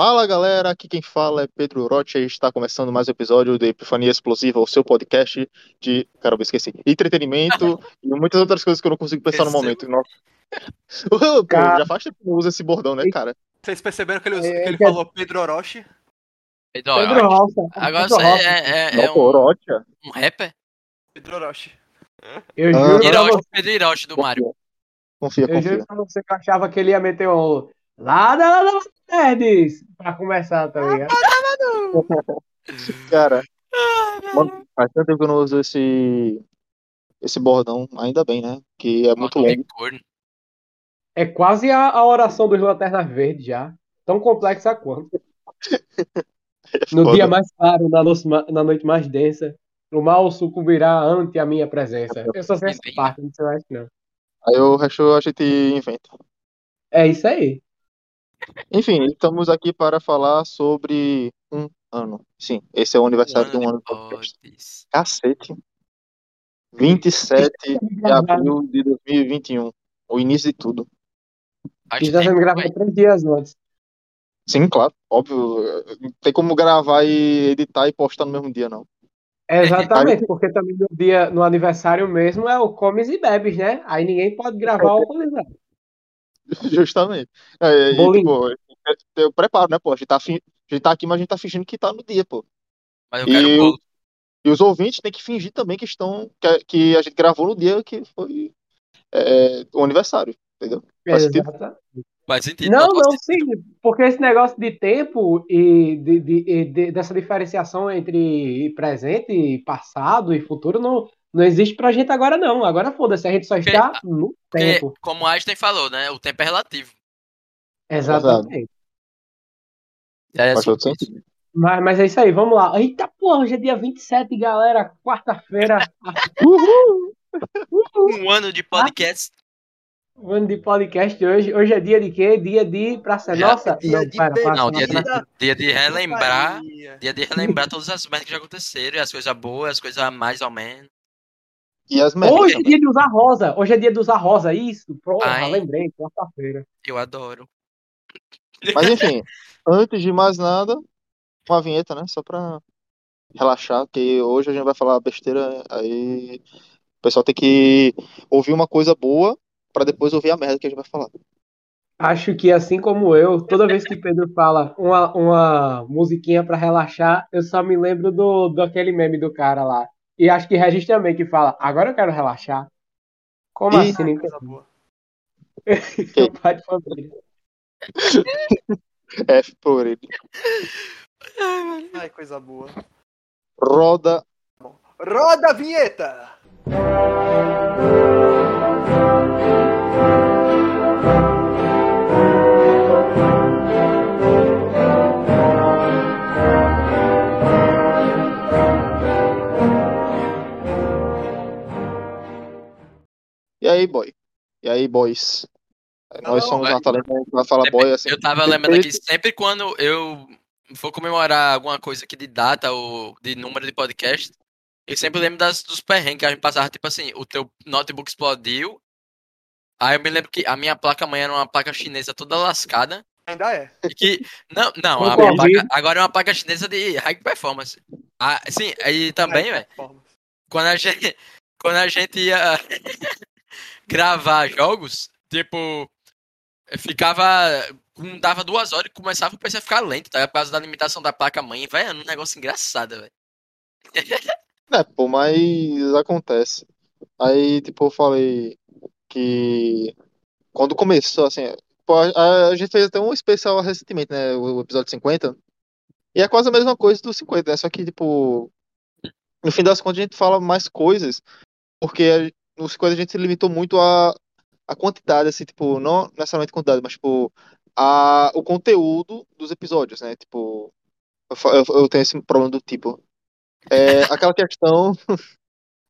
Fala galera, aqui quem fala é Pedro Rocha e está começando mais um episódio do Epifania Explosiva, o seu podcast de, caramba, esqueci, entretenimento e muitas outras coisas que eu não consigo pensar no momento. Nossa. Pô, já faz tempo que eu uso esse bordão, né, cara? Vocês perceberam que ele, É, que ele que- falou Pedro Orochi? Pedro Pedro Orochi. Rocha. Agora Pedro você Rocha. é, é, é um, Rocha. um rapper? Pedro Orochi. Eu Ah. juro pra Hiroshi, você, Pedro Hiroshi do Mario. Confia, eu juro confia. pra você que eu achava que ele ia meter um lá da lá da Nerds pra começar, tá ligado? Cara, mano, faz tanto tempo que eu não uso esse, esse bordão, ainda bem, né? Que é muito longo. corno. É quase a, a oração dos Lanternas Verdes já. Tão complexa quanto. No Foda. dia mais claro, na noite, na noite mais densa, o mal sucumbirá ante a minha presença. Eu só sei essa parte, não sei mais não. Aí o resto a gente inventa. É isso aí. Enfim, estamos aqui para falar sobre um ano. Sim, esse é o aniversário de um ano do podcast. Cacete. 27 de abril de 2021. O início de tudo. Faz Isso já gravado véi. três dias antes. Sim, claro, óbvio. Não tem como gravar e editar e postar no mesmo dia, não. É, Exatamente, porque também no dia, no aniversário mesmo é o comes e bebes, né? Aí ninguém pode gravar alcoolizado. Justamente. É, e, tipo, eu preparo, né, pô? A gente, tá, fi- a gente tá aqui, mas a gente tá fingindo que tá no dia, pô. Mas eu quero E bolo. o- E os ouvintes têm que fingir também que estão. que, que a gente gravou no dia que foi é, o aniversário, entendeu? Faz sentido? Faz sentido. Não, não, sentido. sim, porque esse negócio de tempo e de, de- e de- dessa diferenciação entre presente, passado e futuro não, não existe pra gente agora, não. Agora foda-se, a gente só está no Porque, tempo. como Einstein falou, né? O tempo é relativo. Exatamente. É sentido. Mas, mas é isso aí, vamos lá. Eita porra, hoje é dia 27, galera. Quarta-feira, Uhul! Um ano de podcast. o ano de podcast hoje. Hoje é dia de quê? Dia de Praça Nossa? dia não, de Não, dia de, dia de relembrar. Dia de relembrar todas as merdas que já aconteceram, e as coisas boas, as coisas mais ou menos. E as Hoje é dia de usar rosa. Hoje é dia de usar rosa. Isso, pronto, Ai. lembrei. Quarta-feira. Eu adoro. Mas enfim, antes de mais nada, uma vinheta, né? Só pra relaxar, porque hoje a gente vai falar besteira, aí o pessoal tem que ouvir uma coisa boa pra depois ouvir a merda que a gente vai falar. Acho que assim como eu, toda vez que Pedro fala uma, uma musiquinha pra relaxar, eu só me lembro do, do aquele meme do cara lá. E acho que Regis também que fala, agora eu quero relaxar. Como Ih. assim? Nem Coisa boa. Meu pai de família. F por ele. Ai, coisa boa. Roda. Roda a vinheta! Aí, boy? E aí, boys? Nós Não, somos vai. uma talenta, a gente vai falar boy assim. eu tava lembrando aqui, sempre quando eu for comemorar alguma coisa aqui de data ou de número de podcast, eu sempre lembro das, dos perrengues que a gente passava, tipo assim, o teu notebook explodiu. Aí eu me lembro que a minha placa mãe era uma placa chinesa toda lascada. Ainda é. E que. Não, não, a minha placa, agora é uma placa chinesa de high performance. Ah, sim, aí também, velho. quando a gente quando a gente ia gravar jogos, tipo, ficava dava duas horas e começava o PC a ficar lento, tá? Por causa da limitação da placa mãe, velho, é um negócio engraçado, velho. É, pô, mas acontece. Aí, tipo, eu falei que quando começou, assim, pô, a, a gente fez até um especial recentemente, né? O, o episódio 50. E é quase a mesma coisa do 50, né? Só que, tipo, no fim das contas a gente fala mais coisas, porque a- no 50 a gente se limitou muito a, a quantidade, assim, tipo, não necessariamente quantidade, mas, tipo, a, o conteúdo dos episódios, né? Tipo, eu, eu, eu tenho esse problema do tipo. É, aquela questão.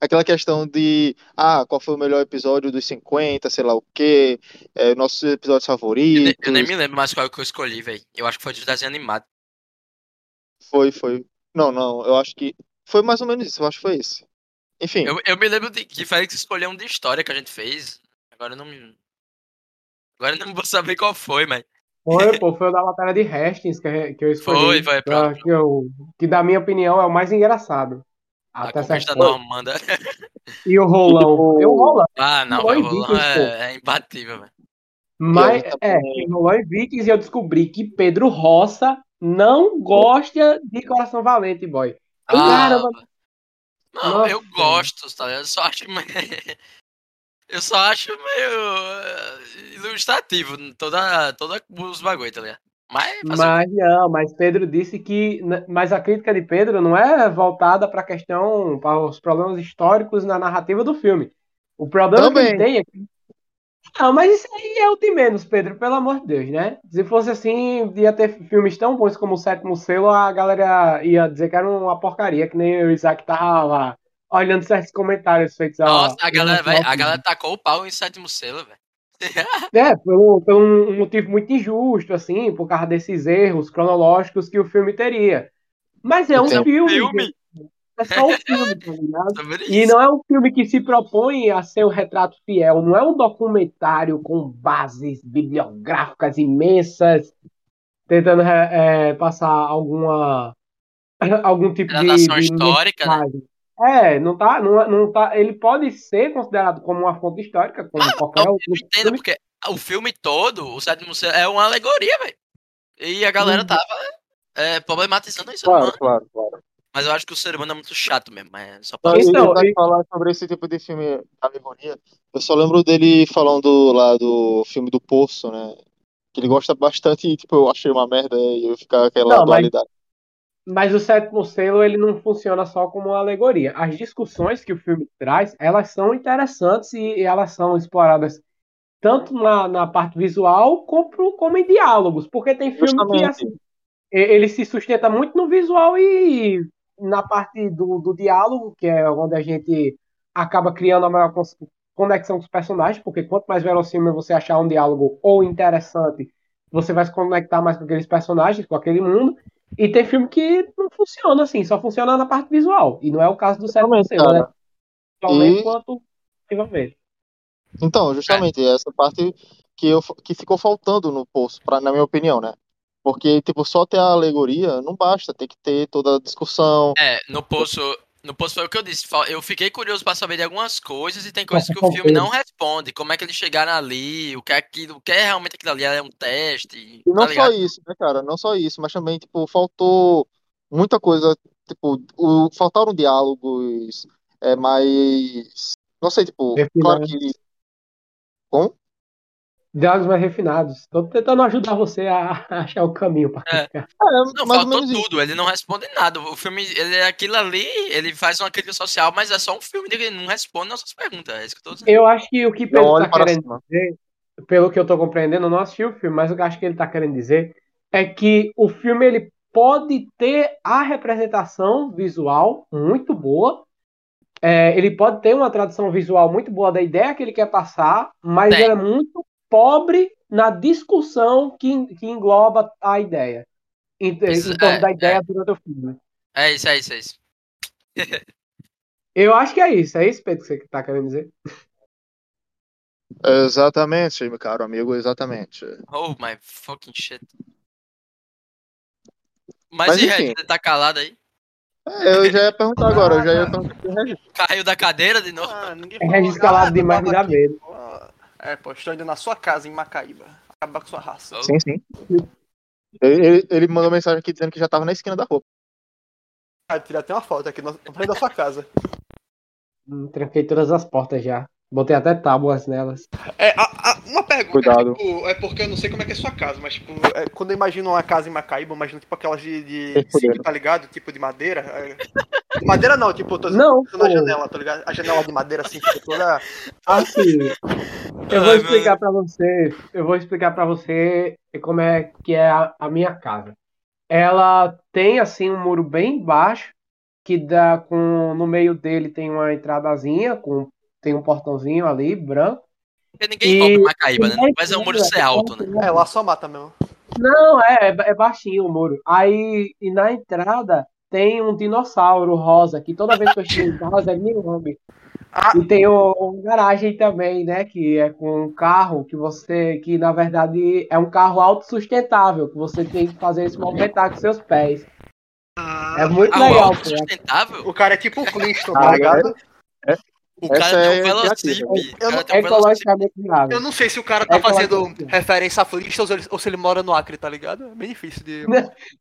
Aquela questão de, ah, qual foi o melhor episódio dos 50, sei lá o quê, é, nossos episódios Eu, ne- favoritos. eu nem me lembro mais qual que eu escolhi, velho. Eu acho que foi dos desenhos animados. Foi, foi. Não, não, eu acho que. Foi mais ou menos isso, eu acho que foi esse. Enfim, Eu, eu me lembro de que Félix escolheu um de história que a gente fez. Agora eu não me. Agora eu não vou saber qual foi, mas. Foi, pô, foi o da batalha de Hastings que, que eu escolhi. Foi, foi, pronto. que, eu, que, da minha opinião, é o mais engraçado. A Até conquista certo. Normanda. E o Rolão. E o Rolão. Ah, não, o Rolão é, é imbatível, velho. Mas, é, também- e Rolão e Vikings, e eu descobri que Pedro Roça não gosta de Coração Valente, boy. Ah, Caramba. Não, Nossa. eu gosto, tá ligado? Eu só acho meio... Eu só acho meio eh, ilustrativo toda, toda os bagulho, tá ligado? Mas, Mas não, mas Pedro disse que. Mas a crítica de Pedro não é voltada para a questão, para os problemas históricos na narrativa do filme. O problema que ele Também. tem é que. Não, mas isso aí é o de menos, Pedro, pelo amor de Deus, né? Se fosse assim, ia ter filmes tão bons como o Sétimo Selo, a galera ia dizer que era uma porcaria, que nem o Isaac tava olhando certos comentários feitos. Nossa, a em galera, a galera tacou o pau em sétimo selo, velho. É, por, um- por um motivo muito injusto, assim, por causa desses erros cronológicos que o filme teria. Mas é um Então, filme. filme. É só um filme, tá ligado? Sobre E não é um filme que se propõe a ser um retrato fiel, não é um documentário com bases bibliográficas imensas, tentando é, é, passar alguma algum tipo de, de histórica, né? É, não tá, não, não tá, ele pode ser considerado como uma fonte histórica, como qualquer Eu outro entendo, filme. porque o filme todo, o sétimo selo, é uma alegoria, velho. E a galera Uhum. tava é, problematizando isso, Claro, não. claro, claro. Mas eu acho que o ser humano é muito chato mesmo. É só pra... Mas Então, e- falar sobre esse tipo de filme alegoria, eu só lembro dele falando lá do filme do Poço, né? Que ele gosta bastante e, tipo, eu achei uma merda e eu ficar aquela Não, mas- dualidade. Mas o sétimo selo ele não funciona só como uma alegoria. As discussões que o filme traz, elas são interessantes e, e elas são exploradas tanto na, na parte visual como, como em diálogos, porque tem filme que Justamente. assim, e- ele se sustenta muito no visual e na parte do, do diálogo, que é onde a gente acaba criando a maior conexão com os personagens, porque quanto mais verossímil você achar um diálogo ou interessante, você vai se conectar mais com aqueles personagens, com aquele mundo. E tem filme que não funciona assim, só funciona na parte visual. E não é o caso do sétimo selo, né? cara. Visualmente E- quanto ativamente. Então, justamente, essa parte que, eu, que ficou faltando no Poço, pra, na minha opinião, né? Porque, tipo, só ter a alegoria não basta, tem que ter toda a discussão. É, no poço. No poço foi o que eu disse. Eu fiquei curioso pra saber de algumas coisas e tem coisas que o filme não responde. Como é que eles chegaram ali? O que é aquilo? O que é realmente aquilo ali? É um teste? E não tá só isso, né, cara? Não só isso, mas também, tipo, faltou muita coisa. Tipo, o, faltaram diálogos é, mais. Não sei, tipo, claro que. Como? Diálogos mais refinados. Tô tentando ajudar você a achar o caminho pra É. criticar. É, Não, mais ou faltou tudo. Ele não responde nada. O filme, ele é aquilo ali, ele faz uma crítica social, mas é só um filme que ele não responde nossas perguntas. É isso que eu tô dizendo. Eu acho que o que Pedro tá querendo cima. dizer, pelo que eu tô compreendendo, eu não assisti o filme, mas o que eu acho que ele tá querendo dizer é que o filme ele pode ter a representação visual muito boa. É, ele pode ter uma tradução visual muito boa da ideia que ele quer passar, mas Tem. ela é muito pobre na discussão que, que engloba a ideia. Em, em Isso, torno é, da ideia é. durante o filme. É isso, é isso, é isso. Eu acho que é isso, é isso, Pedro, que você tá querendo dizer. Exatamente, meu caro amigo, exatamente. Oh my fucking shit. Mas, Mas e enfim. Regis, ele tá calado aí? É, eu já ia perguntar agora, eu já ia perguntar. Caiu da cadeira de novo? Ah, ninguém É Regis calado demais, me dá medo. É, pô, estou indo na sua casa em Macaíba. Acabar com sua raça. Sim, sim. Ele, ele- mandou mensagem aqui dizendo que já tava na esquina da rua. Ah, tirar até uma foto aqui na frente da sua casa. Hum, Tranquei todas as portas já. Botei até tábuas nelas. É, a- a- uma pergunta. Cuidado. tipo, é porque eu não sei como é que é a sua casa, mas tipo, é, quando eu imagino uma casa em Macaíba, eu imagino tipo aquelas de, de tá ligado? Tipo de madeira. é. De madeira não, tipo, eu tô Não, na pô. janela, tá ligado? A janela de madeira assim, tipo, toda. Assim, eu vou explicar pra você. Eu vou explicar pra você como é que é a, a minha casa. Ela tem assim um muro bem baixo que dá com no meio dele tem uma entradazinha com tem um portãozinho ali branco. Porque ninguém E- rouba em Macaíba, né? Mas é um muro ser alto, né? É, lá só mata mesmo. Não, é, é baixinho o muro. Aí, e na entrada tem um dinossauro rosa, que toda vez que eu chego em casa ele me lambe. Ah. E tem o, o garagem também, né? Que é com um carro que você. que na verdade é um carro autossustentável, que você tem que fazer se movimentar com seus pés. É muito Ah, o legal, pô. O cara é tipo o Flintstone, Ah, tá ligado? O Essa cara tem é um velocípede. criativa. O Eu cara não- tem um velocípede. Ecologicamente viável. Eu não sei se o cara tá É fazendo ecologicamente. referência a Flintstones ou se ele mora no Acre, tá ligado? É bem difícil de.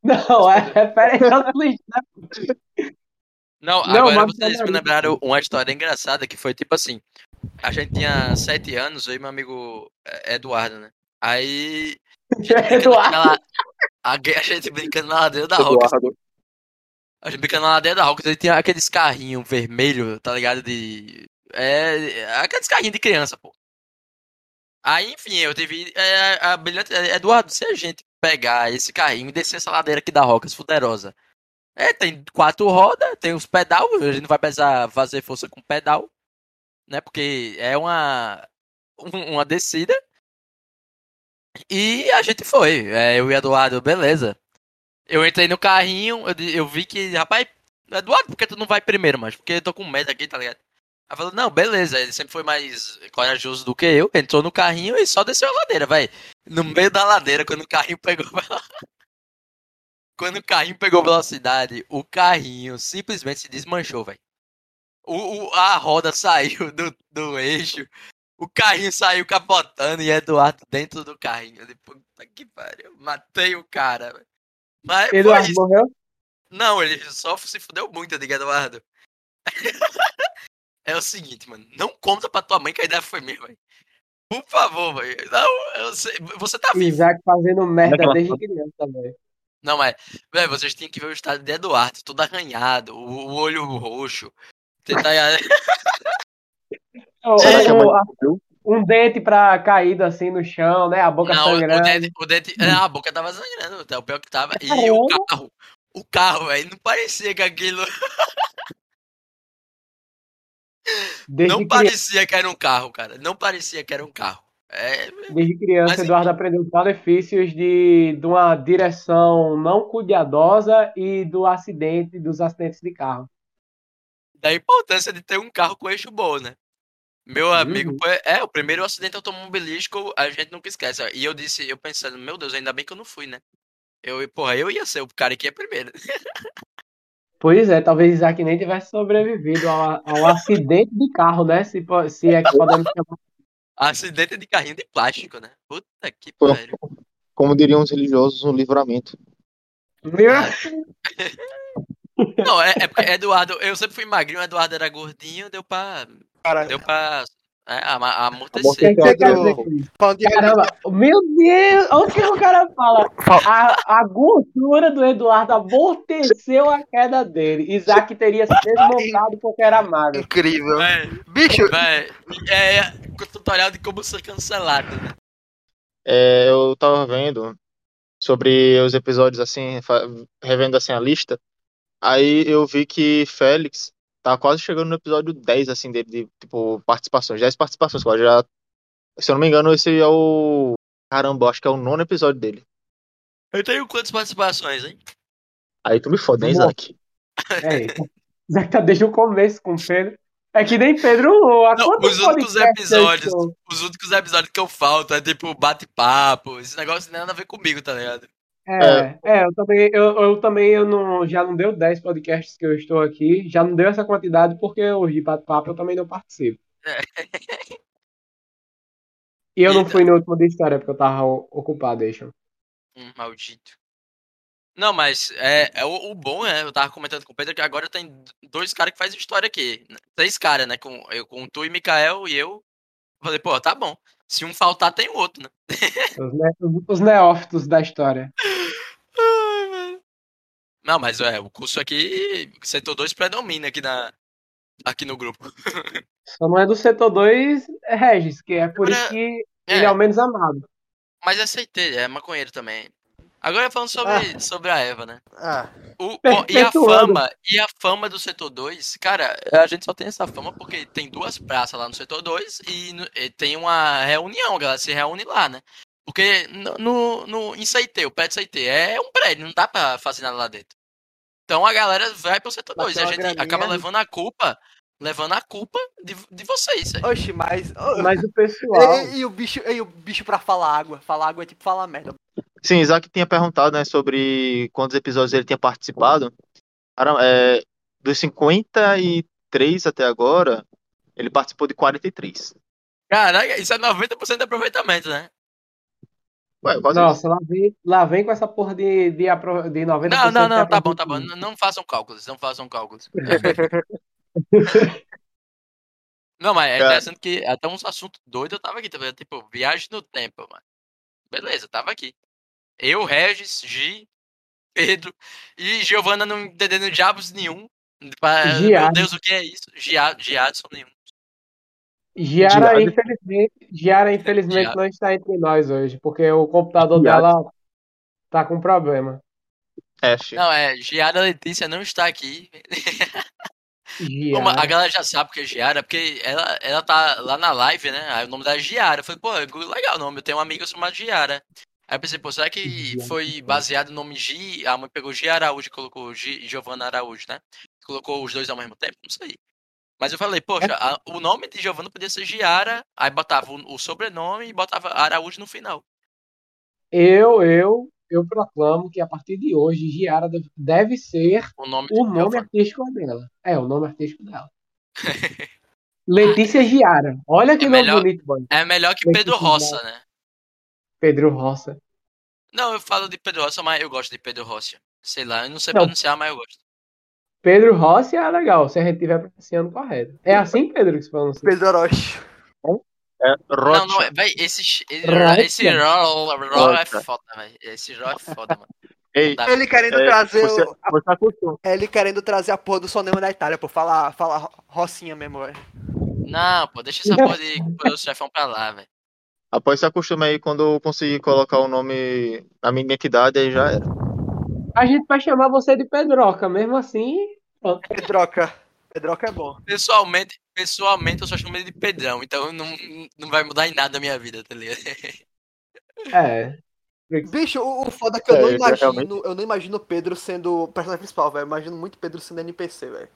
Não, é referência ao Flintstone. Não, Não, agora mas vocês me trabalho. lembraram uma história engraçada que foi tipo assim. A gente tinha sete anos, eu e meu amigo Eduardo, né? Aí. A gente brincando Eduardo. naquela- a, a gente brincando na ladeira da Roca. A gente brincando na ladeira da Roca, ele tinha aqueles carrinhos vermelhos, tá ligado? De. É. Aqueles carrinhos de criança, pô. Aí, enfim, eu tive é, a brilhante. Eduardo, se a gente pegar esse carrinho e descer essa ladeira aqui da Rocas Fuderosa. É, tem quatro rodas, tem os pedal, a gente não vai precisar fazer força com pedal, né? Porque é uma um- uma descida. E a gente foi, é, eu e Eduardo, beleza. Eu entrei no carrinho, eu, eu vi que, rapaz, Eduardo, por que tu não vai primeiro, mas Porque eu tô com medo aqui, tá ligado? Aí falou, não, beleza, ele sempre foi mais corajoso do que eu, entrou no carrinho e só desceu a ladeira, vai. No meio da ladeira, quando o carrinho pegou Quando o carrinho pegou velocidade, o carrinho simplesmente se desmanchou, velho. O, o- a roda saiu do, do eixo, o carrinho saiu capotando e Eduardo dentro do carrinho. Eu puta que pariu, matei o cara, velho. Mas Eduardo morreu? Não, ele só se fudeu muito, eu digo, Eduardo. é o seguinte, mano. Não conta pra tua mãe que a ideia foi minha, velho. Por favor, velho. Não, sei- você tá vivo. Isaac fazendo merda Daquela desde criança também. Não, mas, velho, vocês tinham que ver o estado de Eduardo, todo arranhado, o, o olho roxo. Tentar. O- Será que o- um dente pra caído assim no chão, né? A boca Não, o sangrando. dente, o dente. é, A boca tava sangrando, tá? o pior que tava. E o carro. O carro, velho, não parecia que aquilo. Desde, Não cri- parecia que era um carro, cara. Não parecia que era um carro. É, desde criança, Mas, Eduardo aprendeu os malefícios de, de uma direção não cuidadosa e do acidente, dos acidentes de carro. da importância de ter um carro com eixo bom, né? Meu amigo, Uhum. é, o primeiro acidente automobilístico a gente nunca esquece. E eu disse, eu pensando, meu Deus, ainda bem que eu não fui, né? Eu, porra, eu ia ser o cara que ia primeiro. Pois é, talvez Isaac nem tivesse sobrevivido ao, ao acidente de carro, né? Se, se é que podemos chamar. Acidente de carrinho de plástico, né? Puta que pariu. Como diriam os religiosos, um livramento. Não, é, é porque Eduardo, eu sempre fui magrinho, Eduardo era gordinho, deu pra. Cara, Deu pra. É, a- a- que, que com isso? falando de Caramba, meu Deus, olha o que o cara fala. A, a gordura do Eduardo amorteceu a queda dele. Isaac teria se desmontado porque era magro. incrível. Véi, Bicho, véi, é, é tutorial de como ser cancelado, né? É, eu tava vendo sobre os episódios assim, revendo assim a lista. Aí eu vi que Félix tá quase chegando no episódio 10 assim dele de tipo participações, 10 participações, quase já. Se eu não me engano, esse é o caramba, acho que é o nono episódio dele. Eu tenho quantas participações, hein? Aí tu me fode, Bom. Isaac? É. Isaac tá desde o começo com o Pedro. É que nem Pedro. Não, os únicos episódios. Os únicos episódios que eu falto é tipo bate-papo. Esse negócio não tem nada a ver comigo, tá ligado? É, é, eu também, eu, eu também eu não, já não deu 10 podcasts que eu estou aqui, já não deu essa quantidade porque os de bate-papo eu também não participo. É. E eu não fui no último de história porque eu tava ocupado, deixa. Um maldito. Não, mas é, é o, o bom, né? Eu tava comentando com o Pedro que agora tem dois caras que fazem história aqui. Três caras, né? Com, eu, com tu e Mikael e eu. Falei, pô, tá bom. Se um faltar, tem o outro, né? Os, ne- os neófitos da história. Ai. Não, mas é, o curso aqui, setor 2 predomina aqui, na, aqui no grupo. Só não é do setor 2, é Regis, que é por Agora, isso que é. ele é o menos amado. Mas aceitei, é maconheiro também. Agora falando sobre, sobre a Eva, né? ah, O, ó, e a fama, e a fama do setor 2, cara, a gente só tem essa fama porque tem duas praças lá no setor 2 e, e tem uma reunião, a galera se reúne lá, né? Porque no, no, no, em Saitê, o prédio Saitê é um prédio, não dá pra fazer nada lá dentro. Então a galera vai pro setor Bateu 2 e a gente graninha. acaba levando a culpa, levando a culpa de, de vocês. velho. Oxi, mas. Mas o pessoal. E, e o bicho, e o bicho pra falar água? Falar água é tipo falar merda. Sim, Isaac tinha perguntado, né, sobre quantos episódios ele tinha participado. Era, é, dos 53 até agora, ele participou de 43. Caraca, isso é 90% de aproveitamento, né? Ué, quase Nossa, lá vem, lá vem com essa porra de, de, apro- de 90%. Não, não, não, tá bom, tá bom. Não, façam cálculos, não façam cálculos. Não, mas é Cara. interessante que até uns assuntos doidos eu tava aqui, tá vendo? Tipo, viagem no tempo, mano. Beleza, tava aqui. Eu, Regis, Gi, Pedro e Giovana não entendendo diabos nenhum. Pra- Meu. Deus, o que é isso? Gia- Giadson nenhum. Giara, infelizmente, Giara, infelizmente, não está entre nós hoje, porque o computador Giada. dela tá com problema. Ash. Não, é, Giara Letícia não está aqui. Como a Giara. galera já sabe porque é Giara, porque ela, ela tá lá na live, né? Aí o nome dela é Giara. Eu falei, pô, legal o nome, eu tenho uma amiga chamada Giara. Aí eu pensei, pô, será que Giara. foi baseado no nome Gi? A mãe pegou Gi Araújo e colocou Gi, Giovana Araújo, né? Colocou os dois ao mesmo tempo? Não sei. Mas eu falei, poxa, a- o nome de Giovana podia ser Giara, aí botava o, o sobrenome e botava Araújo no final. Eu, eu, eu proclamo que a partir de hoje, Giara deve, deve ser O nome o nome artístico dela. É, o nome artístico dela. Letícia Giara. Olha que É nome melhor- bonito, boy. É melhor que Letícia Pedro Roça, né? Pedro Roça. Não, eu falo de Pedro Roça, mas eu gosto de Pedro Roça. Sei lá, eu não sei Não. pronunciar, mas eu gosto. Pedro Rossi é legal, se a gente estiver pronunciando correto. É assim, Pedro, que se pronuncia? Pedro Orochi. É Rocha. Não, não, é, véi, esse, esse, Rocha. esse Raw é Rocha. foda, velho. Esse Raw é foda, mano. Ei, Tá. Ele querendo é, trazer você, o, a- você acostumou. ele querendo trazer a porra do sonema da Itália, pô. Falar, falar Rocinha mesmo, velho. Não, pô, deixa essa porra de poderoso chefão pra lá, velho. Após se acostuma aí quando eu conseguir colocar o nome na minha identidade, aí já era. A gente vai chamar você de Pedroca, mesmo assim. Pedroca. Pedroca é bom. Pessoalmente, pessoalmente eu só chamo ele de Pedrão, então não, não vai mudar em nada a minha vida, tá ligado? É. Bicho, o, o foda é que eu É, não eu imagino. realmente- Eu não imagino o Pedro sendo o personagem principal, velho. Eu imagino muito Pedro sendo NPC, velho.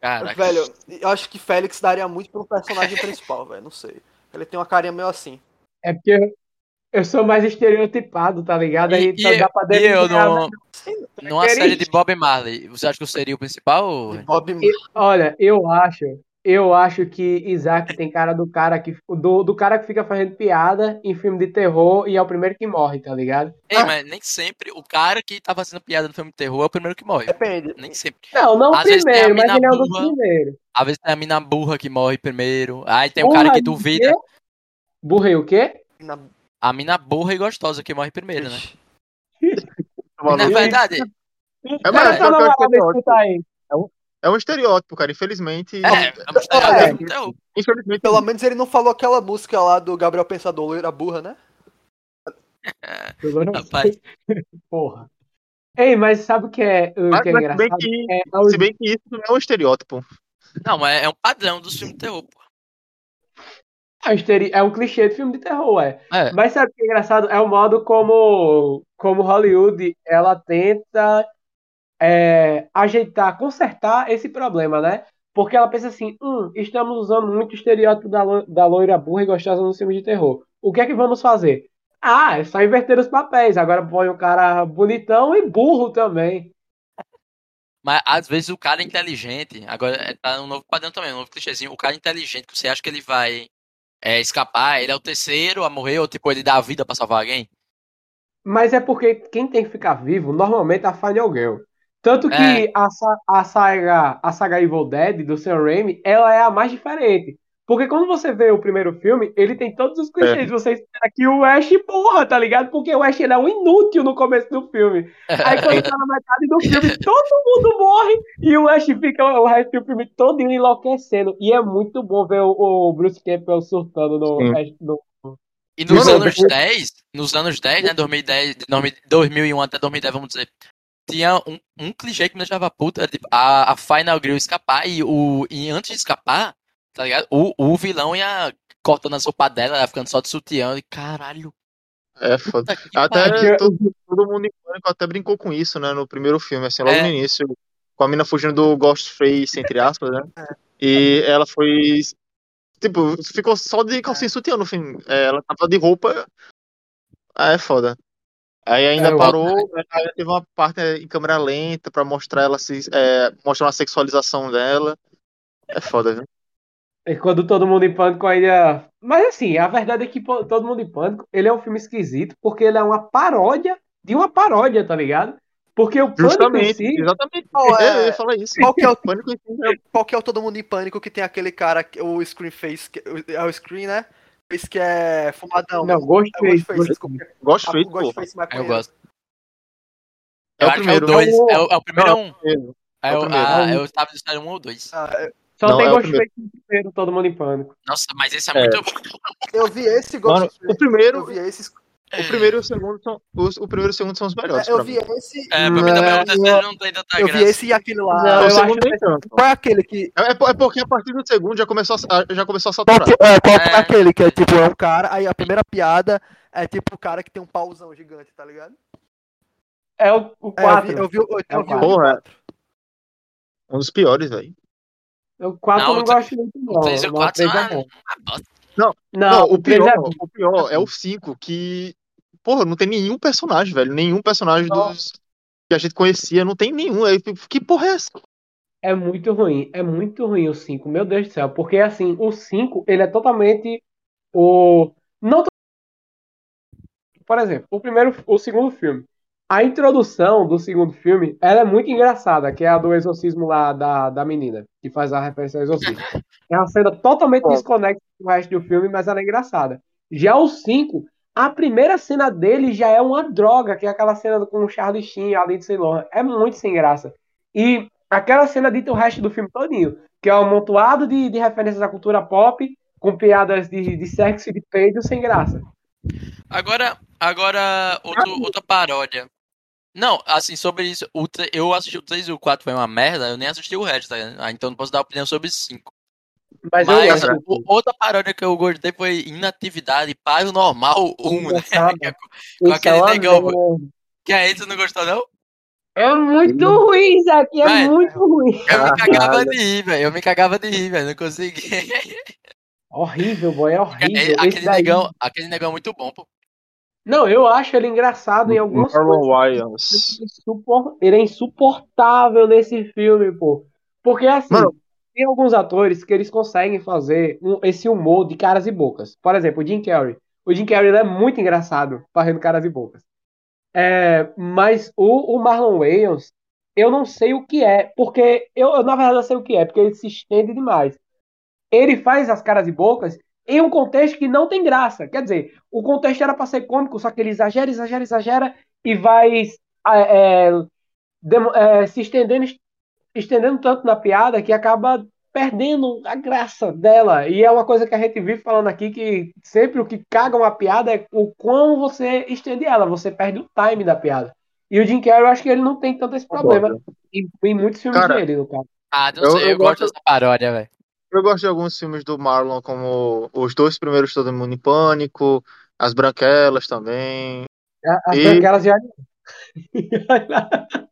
Caraca. Velho, eu acho que Félix daria muito pro personagem principal, velho. Não sei. Ele tem uma carinha meio assim. É porque eu- eu sou mais estereotipado, tá ligado? Aí E, só e, dá pra e eu, delinear, no, Sim, numa série de Bob Marley, você acha que eu seria o principal? de Bob E, Olha, eu acho, eu acho que Isaac tem cara do cara que do, do cara que fica fazendo piada em filme de terror e é o primeiro que morre, tá ligado? Ei, mas nem sempre o cara que tá fazendo piada no filme de terror é o primeiro que morre. Depende. Nem sempre. Não, não o Às primeiro, mas ele é um dos burra. primeiros. Às vezes tem a mina burra que morre primeiro. Aí tem o Porra, cara que duvida. quê? Burrei o quê? Na... A mina burra e gostosa que morre primeiro, né? Na verdade, É, Cara, mas tá é, na um moral, estereótipo. escuta aí. É um estereótipo, cara. Infelizmente. é, É. filme de terror. Infelizmente. Pelo menos ele não falou aquela música lá do Gabriel Pensador, loira burra, né? Rapaz, Porra. Ei, mas sabe o que é, o Mas, que é mas se bem engraçado? que, É, é se bem que isso não é um estereótipo. não, mas é um padrão dos filmes de terror, pô. é um estere- é um clichê de filme de terror, é. É. Mas sabe o que é engraçado? É o modo como, como Hollywood ela tenta é, ajeitar, consertar esse problema, né? Porque ela pensa assim, hum, estamos usando muito o estereótipo da, lo- da loira burra e gostosa nos filmes de terror. O que é que vamos fazer? Ah, é só inverter os papéis. Agora põe o cara bonitão e burro também. Mas às vezes o cara inteligente, agora é- tá um novo padrão também, um novo clichêzinho. O cara inteligente que você acha que ele vai é, escapar, ele é o terceiro a morrer, ou tipo, ele dá a vida pra salvar alguém. Mas é porque quem tem que ficar vivo normalmente é a Final Girl. Tanto que É. a, a, saga, a saga Evil Dead do Sam Raimi, ela é a mais diferente. Porque quando você vê o primeiro filme, ele tem todos os clichês. Você espera que o Ash porra, tá ligado? Porque o Ash ele é um inútil no começo do filme. Aí quando tá na metade do filme, todo mundo morre e o Ash fica o resto do filme todo enlouquecendo. E é muito bom ver o, o Bruce Campbell surtando no, Sim. Ash- no E nos Mano, anos depois- 10, nos anos 10, né, 2010, de 2001 até 2010, vamos dizer, tinha um, um clichê que me deixava puta, era, tipo, a, a Final Girl escapar e, o, e antes de escapar, tá ligado? O, o vilão ia cortando a sopa dela, ela ficando só de sutiã, e caralho, É foda. Até pariu. todo, todo mundo em pânico até brincou com isso, né? No primeiro filme, assim, logo É. no início, com a mina fugindo do Ghostface, entre aspas, né? E ela foi. Tipo, ficou só de calcinha e sutiã no fim. É, ela tava de roupa. Ah, é foda. Aí ainda É, eu- parou, aí teve uma parte é, em câmera lenta pra mostrar ela se. É, mostrar uma sexualização dela. É foda, viu? E quando todo mundo em pânico ainda. Mas assim, a verdade é que todo mundo em pânico, ele é um filme esquisito, porque ele é uma paródia de uma paródia, tá ligado? Porque o pânico em Justamente, si. exatamente. Qual é- eu ia falar isso. Qual que é o Pânico em si é Qual que é o Todo Mundo em Pânico que tem aquele cara, que- o Screen Face, é o Screen, né? Esse que é fumadão. Não, É o Ghostface. Ghostface, desculpa. Ghostface, Ah. Ghostface Eu maconheiro. gosto. É Eu o acho que é o primeiro. 2. Não, É o, é o primeiro Não, ou um? É é o ah, É o- eu tava dizendo um ou dois. Ah, é, Só Não, tem é Ghostface no primeiro, todo mundo em pânico. Nossa, mas esse é, É. muito bom. eu vi esse Mano, Ghostface. o primeiro, Eu vi esse. O primeiro e o segundo são os, o primeiro e o segundo são os melhores. é, Eu pra vi mim. esse. É, pra mim também Não, o terceiro não tem tanta Eu vi graça. esse e aquele lá. Não, o eu segundo acho nem tanto. Qual é aquele que. É, é é porque a partir do segundo já começou a, já começou a Qual saturar. que, é, qual que é É. aquele que é tipo, é um cara, aí a primeira piada é tipo o cara que tem um pauzão gigante, tá ligado? É o, o É, eu 4. vi, eu vi, o- eu, É o vi o Porra. quatro. Um dos piores, velho. O 4 eu Não, o gosto muito, não. O 3 e o mas 4 três são é uma bosta. Não, Não, o três pior, é o pior é o 5, que. Porra, não tem nenhum personagem, velho. Nenhum personagem Não. dos que a gente conhecia, não tem nenhum. Aí, que porra é essa? É muito ruim, é muito ruim o 5, meu Deus do céu, porque assim, o 5, ele é totalmente o não to- Por exemplo, o primeiro, o segundo filme. A introdução do segundo filme, ela é muito engraçada, que é a do exorcismo lá da, da menina, que faz a referência ao exorcismo. É uma cena totalmente Bom. Do resto do filme, mas ela é engraçada. Já o 5, a primeira cena dele já é uma droga, que é aquela cena com o Charlie Sheen, a Lindsay Lohan. É muito sem graça. E aquela cena dita o resto do filme todinho, que é um amontoado de, de referências à cultura pop, com piadas de, de sexo e de peido sem graça. Agora, agora outro, outra paródia. Não, assim, sobre isso, o eu assisti o 3 e o 4 foi uma merda, eu nem assisti o resto, tá? Ah, então não posso dar opinião sobre 5. Mas, eu Mas gosto. o- outra paródia que eu gostei foi Inatividade Paranormal 1, né? Engraçado. Que é com- com Isso aquele é negão. Que é esse, não gostou não? É muito ruim, isso aqui é Vai. muito ruim. Eu me cagava de rir, velho. Eu me cagava de rir, velho. Não consegui. Horrível, boy, é horrível. Aquele daí- negão, aquele negão é muito bom, pô. Não, eu acho ele engraçado em algumas Marlon Ele é insuportável nesse filme, pô. Porque assim, Mano. Tem alguns atores que eles conseguem fazer um- esse humor de caras e bocas. Por exemplo, o Jim Carrey. O Jim Carrey é muito engraçado fazendo caras e bocas. É, mas o, o Marlon Wayans, eu não sei o que é, porque eu, eu, na verdade eu sei o que é, porque ele se estende demais. Ele faz as caras e bocas em um contexto que não tem graça. Quer dizer, o contexto era para ser cômico, só que ele exagera, exagera, exagera e vai é, é, é, se estendendo, estendendo tanto na piada que acaba perdendo a graça dela. E é uma coisa que a gente vive falando aqui que sempre o que caga uma piada é o quão você estende ela, você perde o time da piada. E o Jim Carrey, eu acho que ele não tem tanto esse problema em, em muitos filmes Cara, dele, no caso. Ah, não Eu- sei, eu, eu gosto gosto- dessa paródia, velho. Eu gosto de alguns filmes do Marlon, como os dois primeiros Todo Mundo em Pânico, As Branquelas também. As E- branquelas já.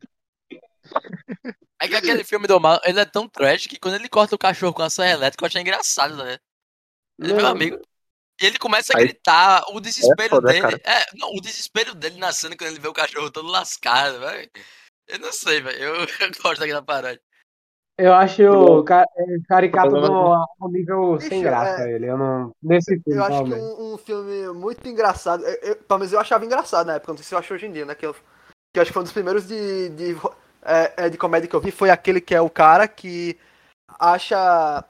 É que aquele filme do mal, ele é tão trash que quando ele corta o cachorro com a serra elétrica, eu achei engraçado, né? Ele é meu amigo. E ele começa a Aí- gritar, o desespero foda, né, dele. É, não, o desespero dele na cena quando ele vê o cachorro todo lascado, velho. Eu não sei, velho. Eu, eu gosto daquela paródia. Eu acho ca- é, caricato no, no nível Bicho, sem graça é- ele. Eu não. Nesse filme, Eu acho que um, um filme muito engraçado. Eu, eu, pelo menos eu achava engraçado na época, não sei se eu acho hoje em dia, né? Que, eu, que eu acho que foi um dos primeiros de, de, é, é, de comédia que eu vi. Foi aquele que é o cara que acha.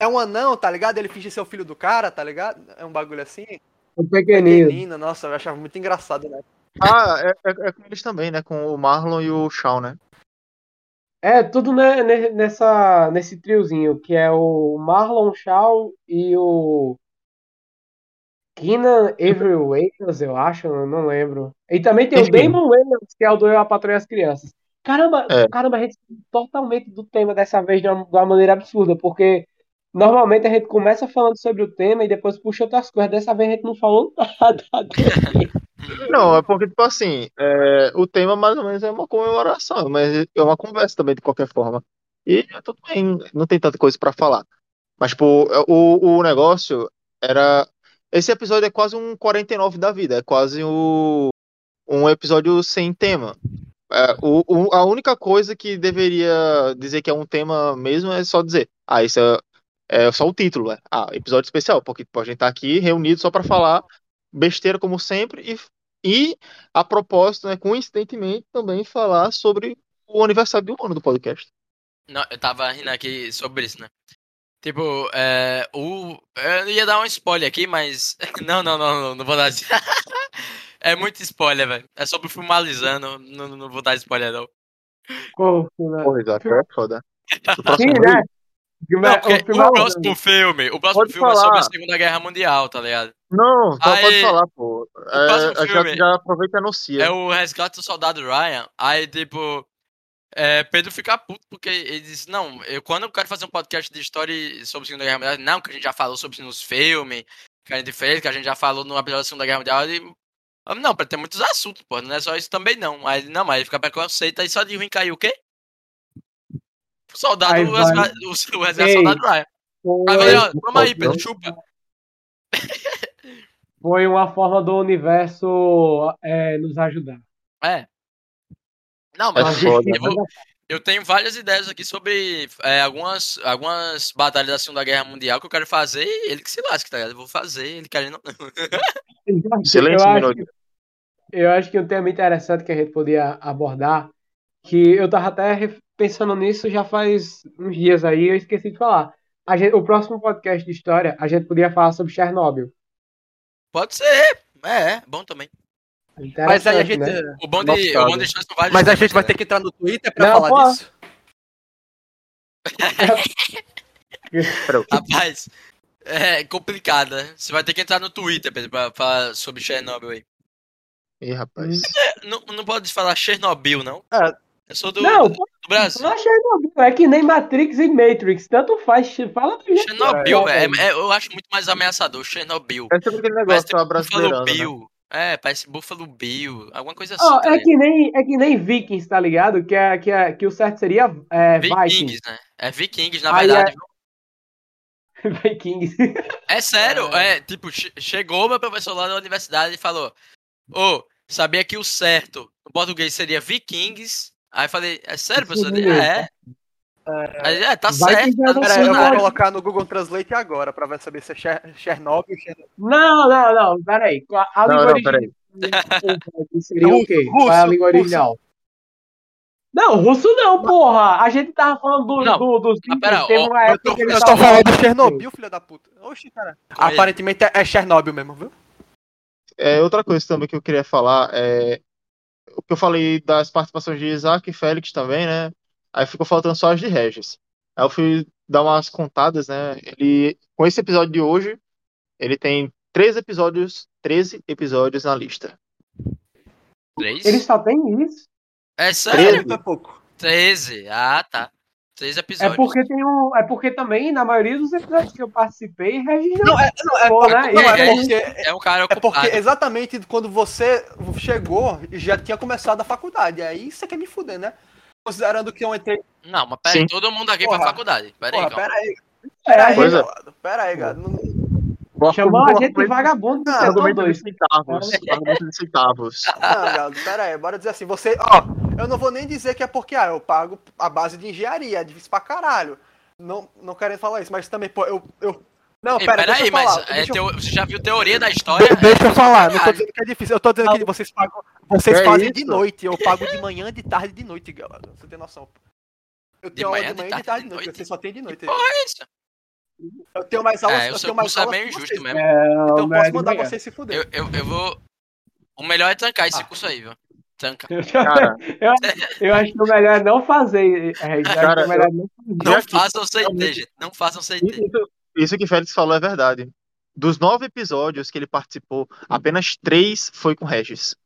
É um anão, tá ligado? Ele finge ser o filho do cara, tá ligado? É um bagulho assim. O pequenino. Pequenino, nossa, eu achava muito engraçado, né? Ah, é, é- é com eles também, né? Com o Marlon e o Shawn, né? É, tudo ne- nessa, nesse triozinho, que é o Marlon Shaw e o Keenan Avery Wayans, eu acho, eu não lembro. E também tem o. Damon Wayans, que é o do Eu, a Patroa e as Crianças. Caramba, É. caramba, a gente totalmente do tema dessa vez de uma, de uma maneira absurda, porque Normalmente a gente começa falando sobre o tema e depois puxa outras coisas. Dessa vez a gente não falou nada. Não, é porque, tipo assim, é, o tema mais ou menos é uma comemoração, mas é uma conversa também, de qualquer forma. E tudo bem, não tem tanta coisa pra falar. Mas, tipo, o, o negócio era. Esse episódio é quase um 49 da vida, é quase o, um episódio sem tema. É, o, o- a única coisa que deveria dizer que é um tema mesmo é só dizer, ah, isso é, é só o título, é, ah, episódio especial, porque tipo, a gente tá aqui reunido só pra falar besteira como sempre e, e a propósito, né, coincidentemente, também falar sobre o aniversário um ano do podcast. Não, eu tava rindo aqui sobre isso, né? Tipo, é, o, eu ia dar um spoiler aqui, mas. Não, não, não, não, não vou dar. É muito spoiler, velho. É sobre o filmalizando, não, não vou dar spoiler, não. Pô, né? Porra, Isaac, é foda. O Sim, próximo né? Filme- Não, porque o filme o é- próximo filme, o próximo Pode filme é sobre falar. a Segunda Guerra Mundial, tá ligado? Não, só Aí, pode falar, pô. É, filme. gente já aproveita e anuncia. É o resgate do soldado Ryan. Aí, tipo, é, Pedro fica puto porque ele diz: Não, eu, quando eu quero fazer um podcast de história sobre a Segunda Guerra Mundial, não, que a gente já falou sobre nos filmes que a gente fez, que a gente já falou no episódio da Segunda Guerra Mundial. Ele, "Ah, não, pra ter muitos assuntos, pô, não é só isso também não. Ele, não, mas ele fica preconceito, aí só de ruim caiu o quê? O soldado, Aí o, o, o Ei. soldado Ryan. Foi, Aí ó, toma aí, Não. Pedro, chupa. foi uma forma do universo é, nos ajudar. É. Não, É mas justiça Eu vou- Eu tenho várias ideias aqui sobre é, algumas, algumas batalhas da Segunda Guerra Mundial que eu quero fazer e ele que se lasque, tá ligado? Eu vou fazer, ele querendo. Silêncio, eu, acho, Minogue. Eu acho que um tema interessante que a gente podia abordar, que eu tava até pensando nisso já faz uns dias aí, eu esqueci de falar. A gente- o próximo podcast de história, a gente podia falar sobre Chernobyl. Pode ser, é, é, bom também. Mas aí a Interessante, gente. né? O bom de, Nossa, o bom de história vários Mas a gente vai né? ter que entrar no Twitter pra Não, falar pô. disso. Rapaz, é complicado, né? Você vai ter que entrar no Twitter, Pedro, pra falar sobre Chernobyl aí. Ih, rapaz. Não, não pode falar Chernobyl, não? É. Eu sou do, Não, do Brasil. não é Chernobyl, é que nem Matrix e Matrix, tanto faz, fala do jeito que Chernobyl, é, é, é- eu acho muito mais ameaçador, Chernobyl. É sempre aquele negócio lá Buffalo brasileirando, né? Bill. É, parece Buffalo Bill, alguma coisa assim. Tá é ligado? que nem é que nem Vikings, tá ligado? Que é que, é, que o certo seria é, Vikings, Vikings. né? É Vikings, na Aí verdade. Vikings. É sério, é, tipo, che- chegou meu professor lá na universidade e falou: Ô, sabia que o certo no português seria Vikings? Aí eu falei, é sério, professor? É. Aí, é, tá Vai certo. Tá no não Pera aí, eu vou colocar no Google Translate agora pra ver saber se é Cher- Chernobyl. Cher- Não, não, não, peraí. A, a Não, língua não, original peraí. seria o quê? Russo, Qual é a língua russo. original? Não, russo não, porra. A gente tava falando do, Não. do, dos Ah, pera, Vikings, teve ó, uma Eu época tô, que eles eu tô falando de Chernobyl, filha da puta. Oxi, cara. Aparentemente é, é Chernobyl mesmo, viu? É, outra coisa também que eu queria falar é o que eu falei das participações de Isaac e Félix também, né? Aí ficou faltando só as de Regis. Aí eu fui dar umas contadas, né? Ele, com esse episódio de hoje, ele tem 13 episódios, 13 episódios na lista. Três? Ele só tem isso. É sério? muito pouco. 13. Ah, tá. Três É episódios. porque tem um. É porque também, na maioria dos episódios que eu participei, Regis não é, não, é, Pô, né? não, E é aí- porque, É um cara é porque ocupado. exatamente quando você chegou, já tinha começado a faculdade. Aí você quer me fuder, né? Considerando que eu entrei. Não, mas peraí, todo mundo aqui Porra. pra faculdade. Peraí, Porra, calma. pera aí. É, Pera aí, Pois é. gado. Pera aí, gado. Não- Chamou a gente de vagabundo do Não, setor Argumento de 2. centavos. Argumento de centavos. Não, gado, pera aí. Bora dizer assim. Você. Ó, eu não vou nem dizer que é porque, ah, eu pago a base de engenharia. É difícil pra caralho. Não, não querendo falar isso, mas também, pô, eu. eu... Não, Ei, pera, peraí, deixa eu mas é eu- teo- você já viu teoria da história? De- Deixa eu falar, não tô dizendo que é difícil. Eu tô dizendo que vocês pagam. Vocês É fazem de noite. Eu pago de manhã, de tarde e de noite, galera. Você tem noção. Eu tenho aula manhã, de manhã e de tarde e de noite. Vocês só tem de noite. Porra, é isso? Eu tenho mais aulas, É, o eu seu tenho mais curso é aulas meio que injusto mesmo. É, Então eu posso mandar manhã. vocês se fuder. Eu, eu, eu vou. O melhor é trancar esse Ah. curso aí, viu? Tranca. Cara, Eu acho que o melhor é não fazer. É, eu Cara, o melhor é não fazer. Não façam CT, gente. Não façam CT. Isso, isso que Félix falou é verdade. Dos nove episódios que ele participou, apenas três foi com Regis.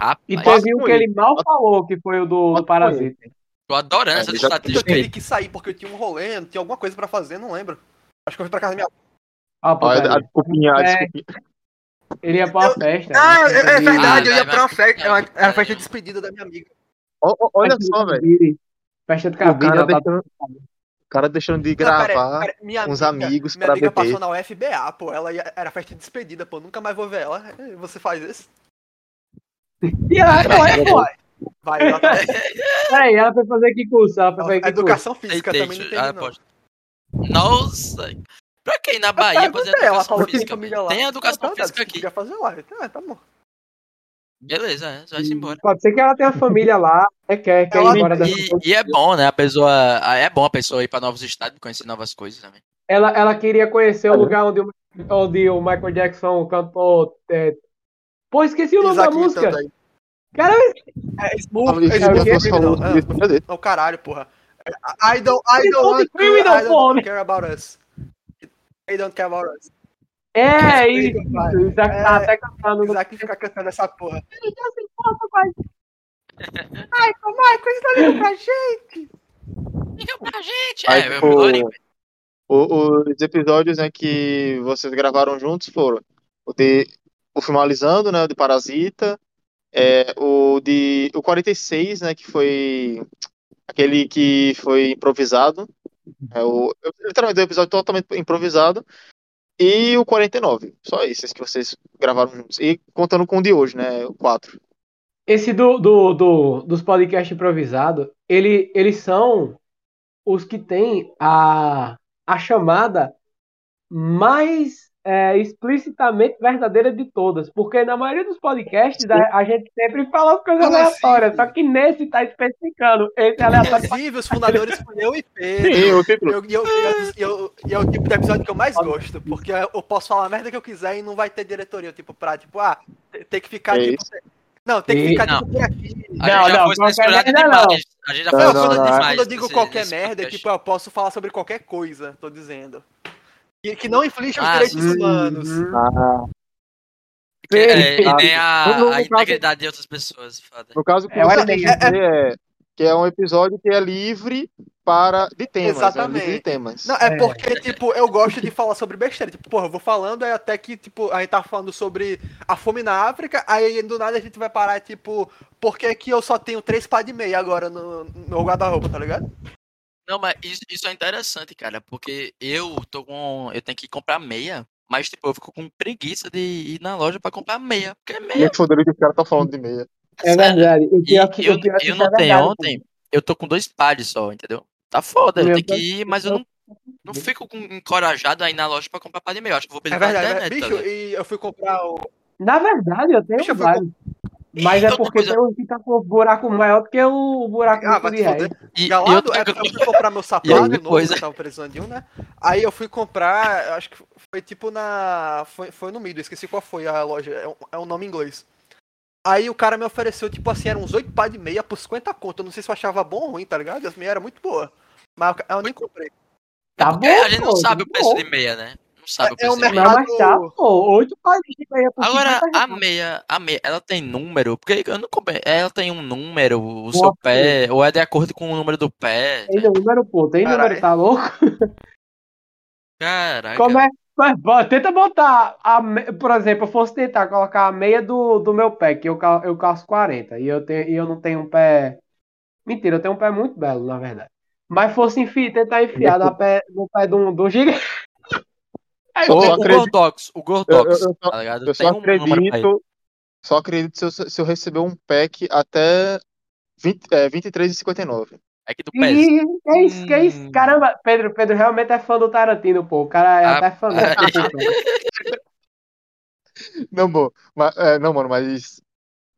Rapaz, E teve um que ele. mal falou, que foi o do, do Parasita. Tô adorando É, essa Eu estatística aí. tive que sair porque eu tinha um rolê, tinha alguma coisa pra fazer, não lembro. Acho que eu fui pra casa da minha Ó, Ó, a, desculpinha, a É. desculpinha. Ele ia pra uma festa. Ah, né? é, é verdade, eu ia Ah, vai, pra uma festa. Era era a festa de despedida da minha amiga. Olha Festa só, velho. Festa do O cabide. cara ela tá- deixando, o cara deixando de pera gravar pera aí, minha uns amiga- amigos Minha pra amiga beber. passou na UFBA, pô. Ela ia, era festa de despedida, pô. Nunca mais vou ver ela. Você faz isso? E ela é, pô. Vai, exatamente. Peraí, ela foi fazer que curso? Ela foi fazer que curso? Educação física Tem também não texto, ah, entendi, não. aposto. Nossa! Pra quem na Bahia Perguntei, fazer ela educação falou que tem física? família lá. Tem educação Ah, tá, física aqui. Podia fazer lá. Ah, tá bom. Beleza, é, vai-se embora. Pode ser que ela tenha família lá, é, quer, quer ir Ela- embora dessa E, e é bom, né? A pessoa. É bom a pessoa ir pra novos estados, conhecer novas coisas também. Ela, ela queria conhecer o lugar onde o, onde o Michael Jackson cantou. é, Pô, esqueci o nome Isaac da música. aí. Cara, É Smooth. É é o Smooth quê? você falou? É o caralho, porra. I don't, I don't want to, Criminal, I porra. don't care about us. They don't care about us. é isso. O Isaac tá É, até cantando. no- Isaac fica cantando essa porra. Ele já se importa com a Ai, Michael, isso tá lindo pra gente. Liga pra gente! Aí, é, tipo, eu adorei. O- os episódios né, que vocês gravaram juntos foram o de o Filmalizando, né, o de Parasita, é, o de o 46, né, que foi aquele que foi improvisado, é o literalmente um episódio totalmente improvisado, e o 49, só esses que vocês gravaram juntos. E contando com o de hoje, né, o 4. Esse do, do, do- dos podcasts improvisados, ele, eles são os que têm a, a chamada mais é, explicitamente verdadeira de todas. Porque na maioria dos podcasts a, a gente sempre fala as coisas Não, aleatórias, só que nesse tá especificando. Esse é aleatório. Inclusive, os fundadores foram eu e Pedro. Sim, o título. Eu, e e é o tipo de episódio que eu mais gosto, porque eu posso falar a merda que eu quiser e não vai ter diretoria, tipo, pra, tipo, ah, tem- tem que ficar, É tipo... Não, tem que E- ficar, não. tipo, por aqui. A Não, gente já não, foi qualquer censurado merda não. A gente já Não, foi Não, não, quando, eu não. digo- demais quando eu digo qualquer merda, podcast. tipo, eu posso falar sobre qualquer coisa, tô dizendo. Que, que não inflige os Ah, direitos sim. humanos. Ah, Que é, e nem a, No- no a caso- integridade de outras pessoas. Foda. no caso, o que É, aí. dizer é que é um episódio que é livre para de temas, é Exatamente. livre de temas. Não, é É. porque, tipo, eu gosto de falar sobre besteira. Tipo, porra, eu vou falando, aí até que, tipo, a gente tá falando sobre a fome na África, aí do nada a gente vai parar, tipo, por que que eu só tenho três pá de meia agora no, no guarda-roupa, tá ligado? Não, mas isso, isso é interessante, cara, porque eu tô com. Eu tenho que comprar meia, mas tipo, eu fico com preguiça de ir na loja pra comprar meia. Porque meia. Muito foderam que os caras estão falando de meia. É verdade. E, eu, que eu isso é notei verdade, ontem, eu tô com dois pares só, entendeu? Tá foda, eu tenho que ir, mas eu não, não fico com- encorajado a ir na loja pra comprar par de meia. Eu acho que eu vou pedir É verdade, internet, né? tá bicho, ligado? e eu fui comprar o. Na verdade, eu tenho Deixa eu ver vários. Mas é outra porque coisa- tem um que tá com o buraco maior do que o buraco Ah, do vai te Furié. foder. E, Galado, é, eu fui comprar meu sapato aí, novo, depois- que eu tava precisando de um, né? Aí eu fui comprar, acho que foi tipo na. Foi, foi no Mido, esqueci qual foi a loja, é um, é um nome em inglês. Aí o cara me ofereceu, tipo assim, eram uns 8 pá de meia por 50 conto. Eu não sei se eu achava bom ou ruim, tá ligado? As meias eram muito boas. Mas eu- eu nem comprei. Tá bom, a gente não pô, sabe o tá preço bom. de meia, né? Sabe o É preço um. Não, mas tá, mercado- pô. Oito páginas de meia por Agora, 50 a meia, a meia, ela tem número? Porque eu não comprei. Ela tem um número, o Boa, seu pé, ou é de acordo com o número do pé? Tem número, pô. Tem Caralho. número, tá louco? Caraca. Como é? Mas, tenta botar, a, me- por exemplo, eu fosse tentar colocar a meia do, do meu pé, que eu, cal- eu calço 40, e eu, tenho, e eu não tenho um pé. Mentira, eu tenho um pé muito belo, na verdade. Mas fosse enfi, tentar enfiar no pé, no pé de um, de um gigante. Aí, O, Eu só o acredito- Gordox, o Eu, Gordox, eu- tá ligado? eu Tem só um acredito, só acredito se eu, se eu receber um pack até 20, é, 23,59. É que do pé. Ih, que isso, que isso? Hum. Caramba, Pedro, Pedro realmente é fã do Tarantino, pô. O cara é Ah, até fã do Não, bom, mas, é, não, mano, mas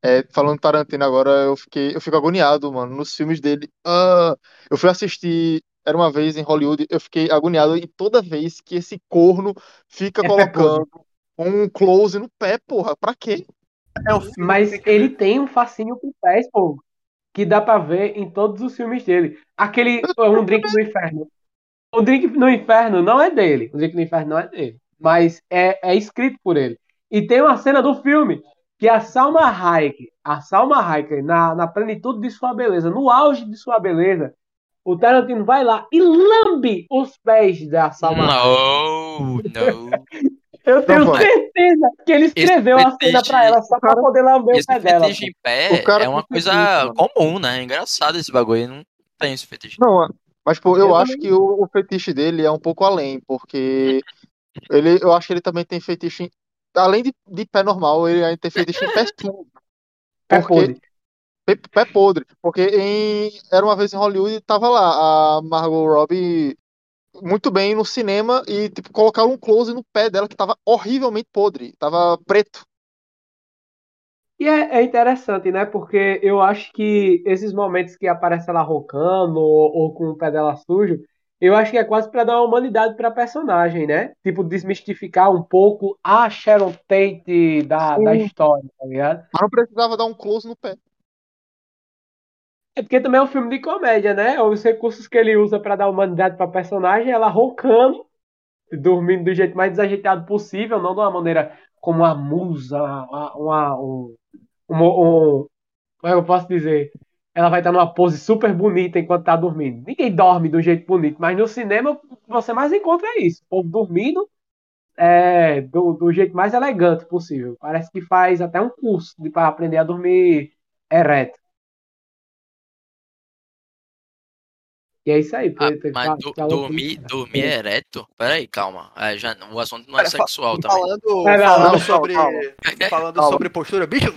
é, falando do Tarantino agora, eu fiquei, eu fico agoniado, mano, nos filmes dele. Ah, eu fui assistir, era uma vez em Hollywood, eu fiquei agoniado e toda vez que esse corno fica É colocando um close no pé, porra, pra quê? É um Mas que ele tem um fascínio com pés, pô. Que dá pra ver em todos os filmes dele. Aquele Um Drink no Inferno. O Drink no Inferno não é dele. O Drink no Inferno não é dele. Mas é, é escrito por ele. E tem uma cena do filme que a Salma Hayek, a Salma Hayek, na, na plenitude de sua beleza, no auge de sua beleza, o Tarantino vai lá e lambe os pés da Salma. Não, não. Eu tenho Não, certeza que ele escreveu a cena pra ela só pra poder lamber o pé dela. fetiche em pé O cara é uma coisa mano. comum, né? É engraçado esse bagulho. Não tem esse fetiche. Não, mas pô, eu, Eu acho também que o, o fetiche dele é um pouco além, porque ele, eu acho que ele também tem fetiche, em- além de, de pé normal, ele ainda tem fetiche em pé sujo, porque-. Pé, pé podre, porque em, era uma vez em Hollywood e tava lá a Margot Robbie muito bem no cinema e tipo colocaram um close no pé dela que tava horrivelmente podre, tava preto. E é, é interessante, né? Porque eu acho que esses momentos que aparece ela roncando ou, ou com o pé dela sujo, eu acho que é quase pra dar uma humanidade pra personagem, né? Tipo, desmistificar um pouco a Sharon Tate da, da história, tá ligado? Mas não precisava dar um close no pé. É porque também é um filme de comédia, né? Os recursos que ele usa pra dar humanidade pra personagem, ela roncando, dormindo do jeito mais desajeitado possível, não de uma maneira como uma musa, uma, uma- um, um, um- como é que eu posso dizer? Ela vai estar numa pose super bonita enquanto tá dormindo. Ninguém dorme do jeito bonito, mas no cinema você mais encontra isso. O povo dormindo é, do, do jeito mais elegante possível. Parece que faz até um curso para aprender a dormir ereto. E é isso aí. Ah, mas do- fala- dormir, dormir ereto? Peraí, calma. É, já, o assunto não é fa- sexual também. Falando, É, não, falando não, sobre, calma, falando calma. sobre postura, bicho,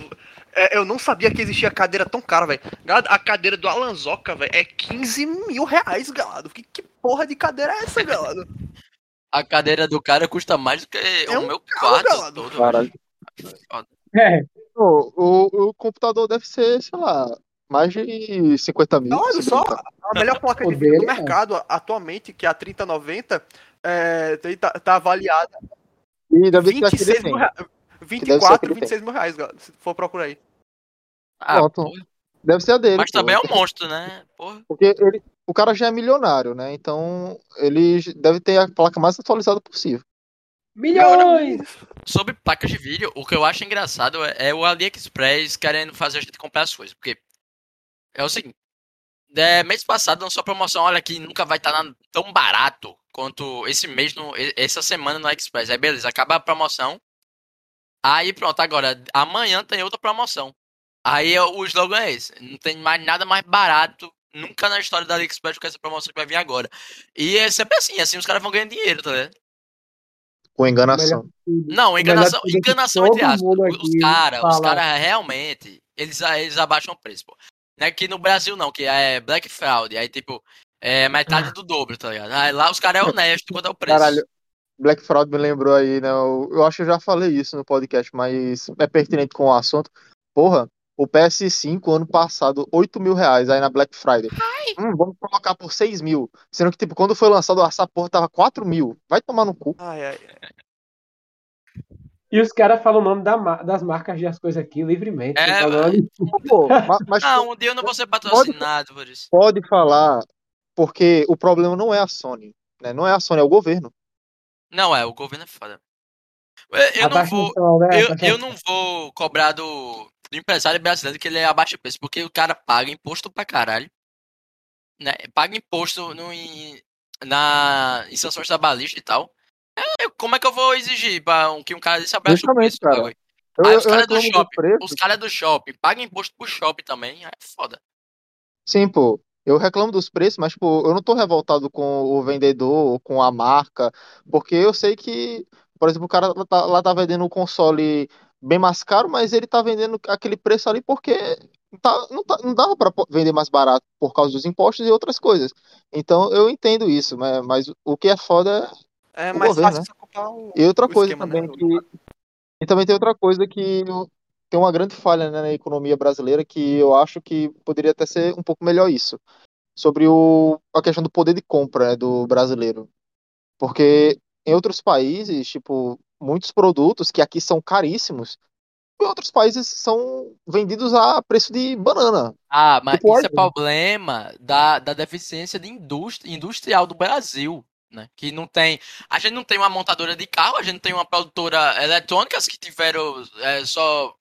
é, eu não sabia que existia cadeira tão cara, velho. A cadeira do Alanzoca, velho, é 15 mil reais, galado. Que, que porra de cadeira é essa, galado? A cadeira do cara custa mais do que É o um meu quarto galado. todo. É, O, o, o computador deve ser, sei lá, mais de 50 mil. Olha só, a melhor placa de vídeo do é. mercado atualmente, que é a 3090, é, tá, tá avaliada E deve ser aquele 26 mil reais. deve ser 24, aquele 26 mil reais, se for procurar aí. Ah, Pronto. Deve ser a dele. mas pô. também é um monstro, né? Porra. Porque ele, o cara já é milionário, né? Então ele deve ter a placa mais atualizada possível. milhões! Sobre placas de vídeo, o que eu acho engraçado é, é o AliExpress querendo fazer a gente comprar as coisas. Porque é o seguinte: é, mês passado lançou a promoção, olha que nunca vai estar tão barato quanto esse mês, no, essa semana no AliExpress. Aí beleza, acaba a promoção. Aí pronto, agora amanhã tem outra promoção. Aí o slogan é esse: não tem mais nada mais barato. Nunca na história da AliExpress do que essa promoção que vai vir agora. E é sempre assim, assim os caras vão ganhando dinheiro, tá ligado? Com enganação. Não, enganação, que enganação entre aspas. Os caras, os caras realmente, eles, eles abaixam o preço, pô. Não é que no Brasil não, que é Black Fraud, aí tipo, é metade do dobro, tá ligado? Aí lá os caras é honesto quanto ao preço. Caralho, Black Fraud me lembrou aí, né? Eu, eu acho que eu já falei isso no podcast, mas é pertinente com o assunto. Porra, o PS5 ano passado, 8 mil reais aí na Black Friday. Hum, vamos colocar por 6 mil. Sendo que, tipo, quando foi lançado, essa porra tava 4 mil. Vai tomar no cu. Ai, ai. E os caras falam o nome da das marcas das coisas aqui livremente. É, falar- Pô, ma- mas Não, um dia eu não vou ser patrocinado por isso. pode falar, porque o problema não é a Sony. Né? Não é a Sony, é o governo. Não, é, o governo é foda. Eu, não vou. taxação, né? Eu, eu não vou cobrar do, do empresário brasileiro que ele é abaixo preço, porque o cara paga imposto pra caralho. Né? Paga imposto no, em, na, em sanções trabalhistas e tal. É, como é que eu vou exigir pra um, que um cara desse abaixe o preço? cara. Eu, Aí os caras do reclamo do shopping, os caras do shopping pagam imposto pro shopping também, aí é foda. Sim, pô. Eu reclamo dos preços, mas, pô, eu não tô revoltado com o vendedor ou com a marca, porque eu sei que, por exemplo, o cara lá tá, lá tá vendendo um console bem mais caro, mas ele tá vendendo aquele preço ali porque tá, não, tá, não dava pra po- vender mais barato por causa dos impostos e outras coisas. Então, eu entendo isso, mas, mas o que é foda É O mais governo, fácil né? você comprar o, E outra o coisa esquema, né? também que. E também tem outra coisa que tem uma grande falha né, na economia brasileira que eu acho que poderia até ser um pouco melhor isso. Sobre o, a questão do poder de compra né, do brasileiro. Porque em outros países, tipo, muitos produtos que aqui são caríssimos, em outros países são vendidos a preço de banana. Ah, mas Tipo, isso é olha- problema da, da deficiência de indústria, industrial do Brasil, né? Que não tem. A gente não tem uma montadora de carro, a gente não tem uma produtora eletrônicas que tiveram é, só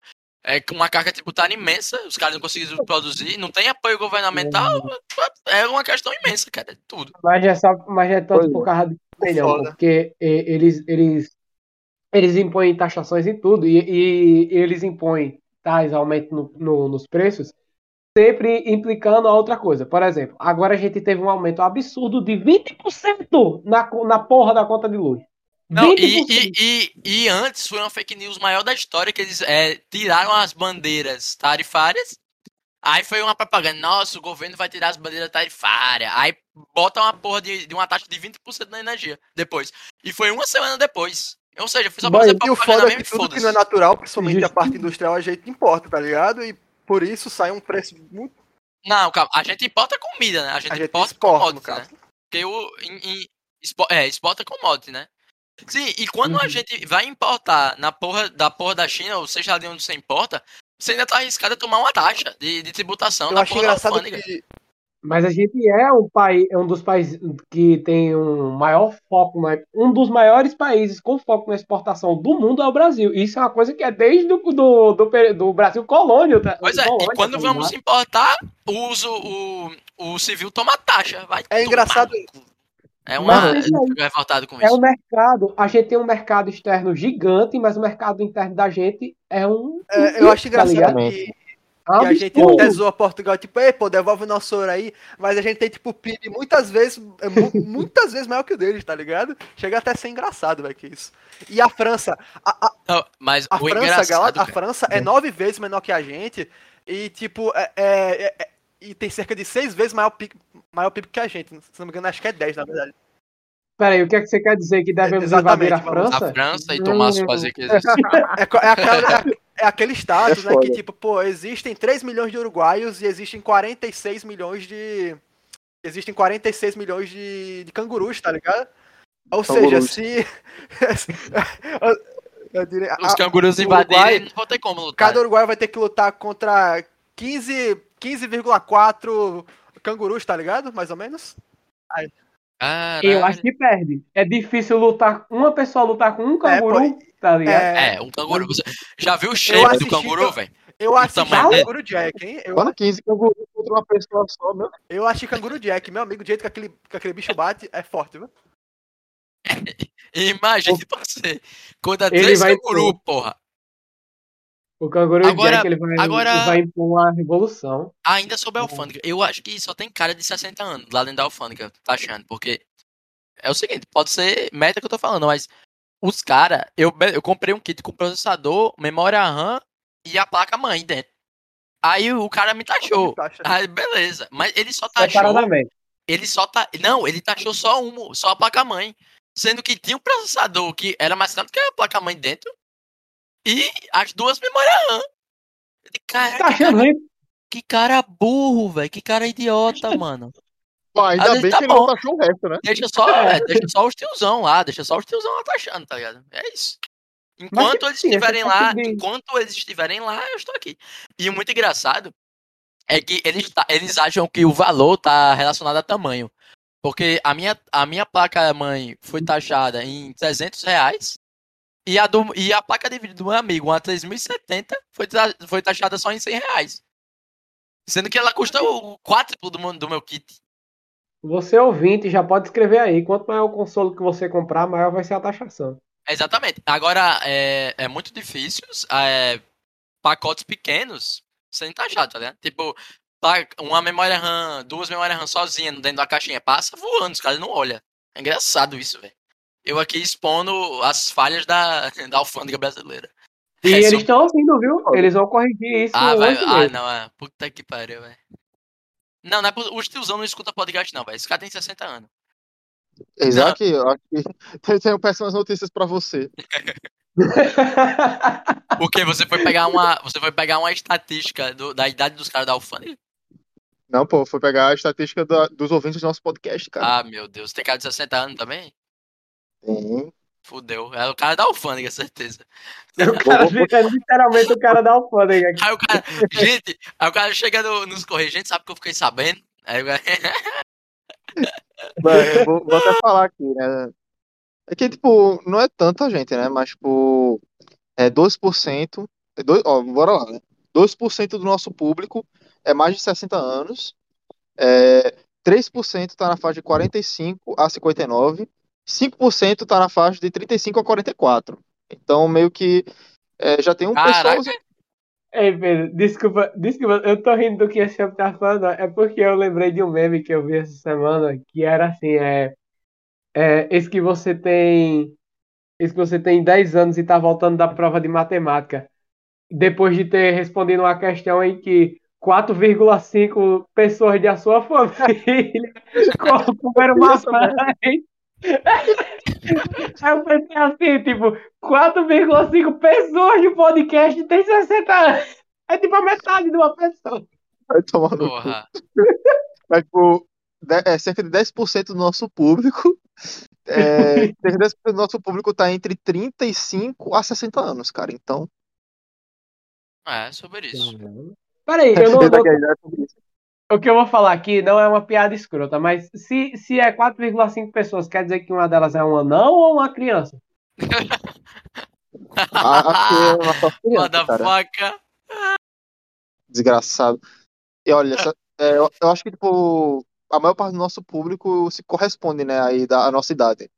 É com uma carga tributária imensa, os caras não conseguiram produzir, não tem apoio governamental, é uma questão imensa, cara, é tudo. Mas é só, mas é tanto Pois por é. causa do opinião, Foda. porque e- eles, eles, eles impõem taxações em tudo e, e eles impõem tais aumentos no- no- nos preços, sempre implicando a outra coisa. Por exemplo, agora a gente teve um aumento absurdo de 20% na, na porra da conta de luz. Não, 20%. e, e, e, e antes foi uma fake news maior da história que eles é, tiraram as bandeiras tarifárias. Aí foi uma propaganda, nossa, o governo vai tirar as bandeiras tarifárias. Aí bota uma porra de, de uma taxa de 20% na energia depois. E foi uma semana depois. Ou seja, foi só pra Mas- fazer E o propaganda foda é mesmo que e tudo que foda-se. não é natural, principalmente a parte industrial, a gente importa, tá ligado? E por isso sai um preço muito. Não, calma, a gente importa comida, né? A gente, A gente importa commodity, né? Porque o. Em, em, é, exporta commodity, né? Sim, e quando a Uhum. gente vai importar na porra da porra da China, ou seja de onde você importa, você ainda tá arriscado a tomar uma taxa de, de tributação Eu acho engraçado que. Mas a gente é um país, é um dos países que tem um maior foco, na, um dos maiores países com foco na exportação do mundo é o Brasil. Isso é uma coisa que é desde o do, do, peri- do Brasil colônia. tá- Pois é, colônia, e quando tá vamos importar, o uso, o, o civil toma taxa. Vai É tomar engraçado cu. É uma. Mas isso revoltado com É isso. um mercado, a gente tem um mercado externo gigante, mas o mercado interno da gente é um. é, eu acho tá engraçado que, É um que a gente até zoa Portugal, tipo, ei, pô, devolve o nosso ouro aí. Mas a gente tem, tipo, PIB muitas vezes, é mu- muitas vezes maior que o deles, tá ligado? Chega até a ser engraçado, velho, que isso. E a França, a, a, Não, mas a o França, engraçado. galera, a França é nove vezes menor que a gente. E, tipo, é, é- é- é- e tem cerca de seis vezes maior PIB, maior PIB que a gente. Se não me engano, acho que é 10, na verdade. Peraí, o que é que você quer dizer? Que devemos Exatamente, invadir a. França? a França e tomar as Hum. fazer que existe. É, co- é é aquele status, É né? Que, tipo, pô, existem 3 milhões de uruguaios e existem 46 milhões de. Existem 46 milhões de, de cangurus, tá ligado? Ou seja, Cangurus. se. eu diria, Os a- cangurus o invadirem, Uruguai- não vão ter como lutar. cada uruguaio vai ter que lutar contra 15 15,4 cangurus, tá ligado? Mais ou menos. Caralho. Eu acho que perde. É difícil lutar, uma pessoa lutar com um canguru, tá ligado? É, É, um canguru. Você já viu o shape do canguru, velho? eu assisti? Canguru Jack, hein? Eu, Quando 15 cangurus contra uma pessoa só, meu. eu assisti Canguru Jack, meu amigo, do jeito que aquele, que aquele bicho bate, é forte, viu? Imagine você. Contra Ele três vai- canguru, porra. O canguru Agora- Jack ele vai, agora- ele vai impor uma revolução. Ainda sobre a alfândega. Eu acho que só tem cara de 60 anos lá dentro da alfândega, tá achando? Porque é o seguinte, pode ser meta que eu tô falando, mas os caras, eu, eu comprei um kit com processador, memória RAM e a placa mãe dentro. Aí o cara me taxou. Aí beleza, mas ele só taxou, Separadamente. ele só tá, não, ele taxou só uma, só a placa mãe, sendo que tinha um processador que era mais caro que a placa mãe dentro e as duas memórias RAM. Caraca, Tá achando ruim? que cara burro, velho. Que cara idiota, mano. Pô, Às ainda vezes bem tá que ele bom. não taxou o resto, né? Deixa só, é, deixa só os tiozão lá, deixa só os tiozão lá taxando, tá ligado? É isso. Enquanto eles assim, estiverem lá, enquanto eles estiverem lá, eu estou aqui. E o muito engraçado é que eles, tá- eles acham que o valor tá relacionado a tamanho. Porque a minha, a minha placa mãe foi taxada em 300 reais e a, do, e a placa de vídeo do meu amigo, uma 3070, foi, foi taxada só em 100 reais. Sendo que ela custa o quádruplo do, do meu kit. Você ouvinte já pode escrever aí. Quanto maior o console que você comprar, maior vai ser a taxação. Exatamente. Agora, é, é muito difícil é, pacotes pequenos sem taxar, tá ligado? Tipo, uma memória RAM, duas memórias RAM sozinha dentro da caixinha, passa voando, os caras não olham. É engraçado isso, velho. Eu aqui expondo as falhas da, da alfândega brasileira. E É, eles se eu- estão ouvindo, viu? Eles vão corrigir isso Ah, vai, ah, não, é. Puta que pariu, velho. Não, não é por... os tiozão não escuta podcast, não, velho. Esse cara tem 60 anos. Isaac, eu acho que tem- tenho péssimas notícias pra você. Porque você foi pegar uma. Você foi pegar uma estatística do- da idade dos caras da alfândega. Não, pô, foi pegar a estatística da- dos ouvintes do nosso podcast, cara. Ah, meu Deus. Tem cara de 60 anos também? Sim. Fudeu. É o cara da alfândega, certeza. o cara fica literalmente o cara da alfândega. aqui. Aí o cara. gente, aí o cara chega no- nos correios, gente, sabe que eu fiquei sabendo? Aí o cara. Mas eu vou, vou até falar aqui, né? É que, tipo, não é tanta gente, né? Mas, tipo, é 12% é dois- ó, bora lá, né? 2% do nosso público é mais de 60 anos. É, 3% tá na faixa de 45 a 59. 5% tá na faixa de 35 a 44. Então, meio que é, já tem um Caraca. pessoal. Ei, Pedro, desculpa, desculpa, eu tô rindo do que esse homem tá falando, é porque eu lembrei de um meme que eu vi essa semana, que era assim, é, é esse que você tem, esse que você tem 10 anos e tá voltando da prova de matemática, depois de ter respondido uma questão em que 4,5 pessoas da sua família comeram maçã. Aí eu pensei assim, tipo, 4,5 pessoas de podcast tem 60 anos. É tipo a metade de uma pessoa. Vai tomar no cu. Porra. Mas, tipo, de- é, cerca de 10% do nosso público. É, cerca de 10% do nosso público tá entre 35 a 60 anos, cara. Então. É, sobre isso. Peraí, eu não, Desde o que eu vou falar aqui não é uma piada escrota, mas se, se é 4,5 pessoas, quer dizer que uma delas é um anão ou uma criança? Ah, é uma criança. Desgraçado. E olha, essa- é, eu, eu acho que, tipo, a maior parte do nosso público se corresponde, né, aí da a nossa idade.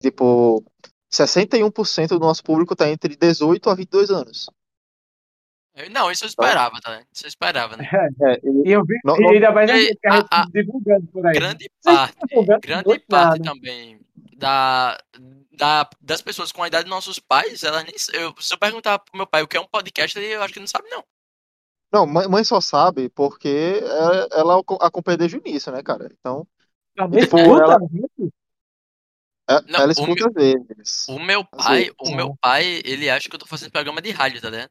Tipo, 61% do nosso público tá entre 18 a 22 anos. Eu- Não, isso eu esperava, tá? né? Isso eu esperava, né? É, E eu vi, Não- e ainda mais a E a gente a- divulgando por aí. Grande Vocês parte, divulgando grande parte nada. também da, da, das pessoas com a idade dos nossos pais, elas nem. Eu, se eu perguntar pro meu pai o que é um podcast, ele eu acho que não sabe, não. Não, mãe, mãe só sabe porque é- ela aco- acompanha desde o início, né, cara? Então, Também Tipo, ela- é- Não, ela o escuta às vezes. O meu Assim, pai, o meu pai, ele acha que eu tô fazendo programa de rádio, tá ligado?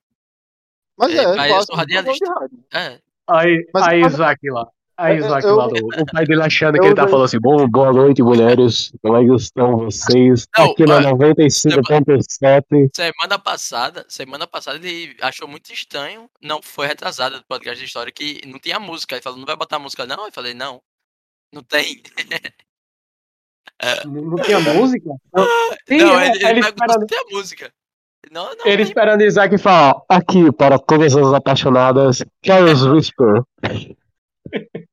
Mas é, é, eu sou radialista. É. Aí, Mas- aí mas- Isaac lá. Aí Eu- Isaac eu- lá, do- o pai dele achando que eu ele tá não- falando assim, bom, boa noite, mulheres. Como é que estão vocês? Não, Aqui na olha, 95.7. Semana passada, semana passada ele achou muito estranho, não foi retrasada do podcast de história que não tinha música. Ele falou, não vai botar música não? Eu falei, não, não tem. Não, não tinha música? Não, Sim, não, é, ele, ele ele se tem música. Não, não. ele esperando Isaac falar, aqui para todas as apaixonadas, Charles Whisper.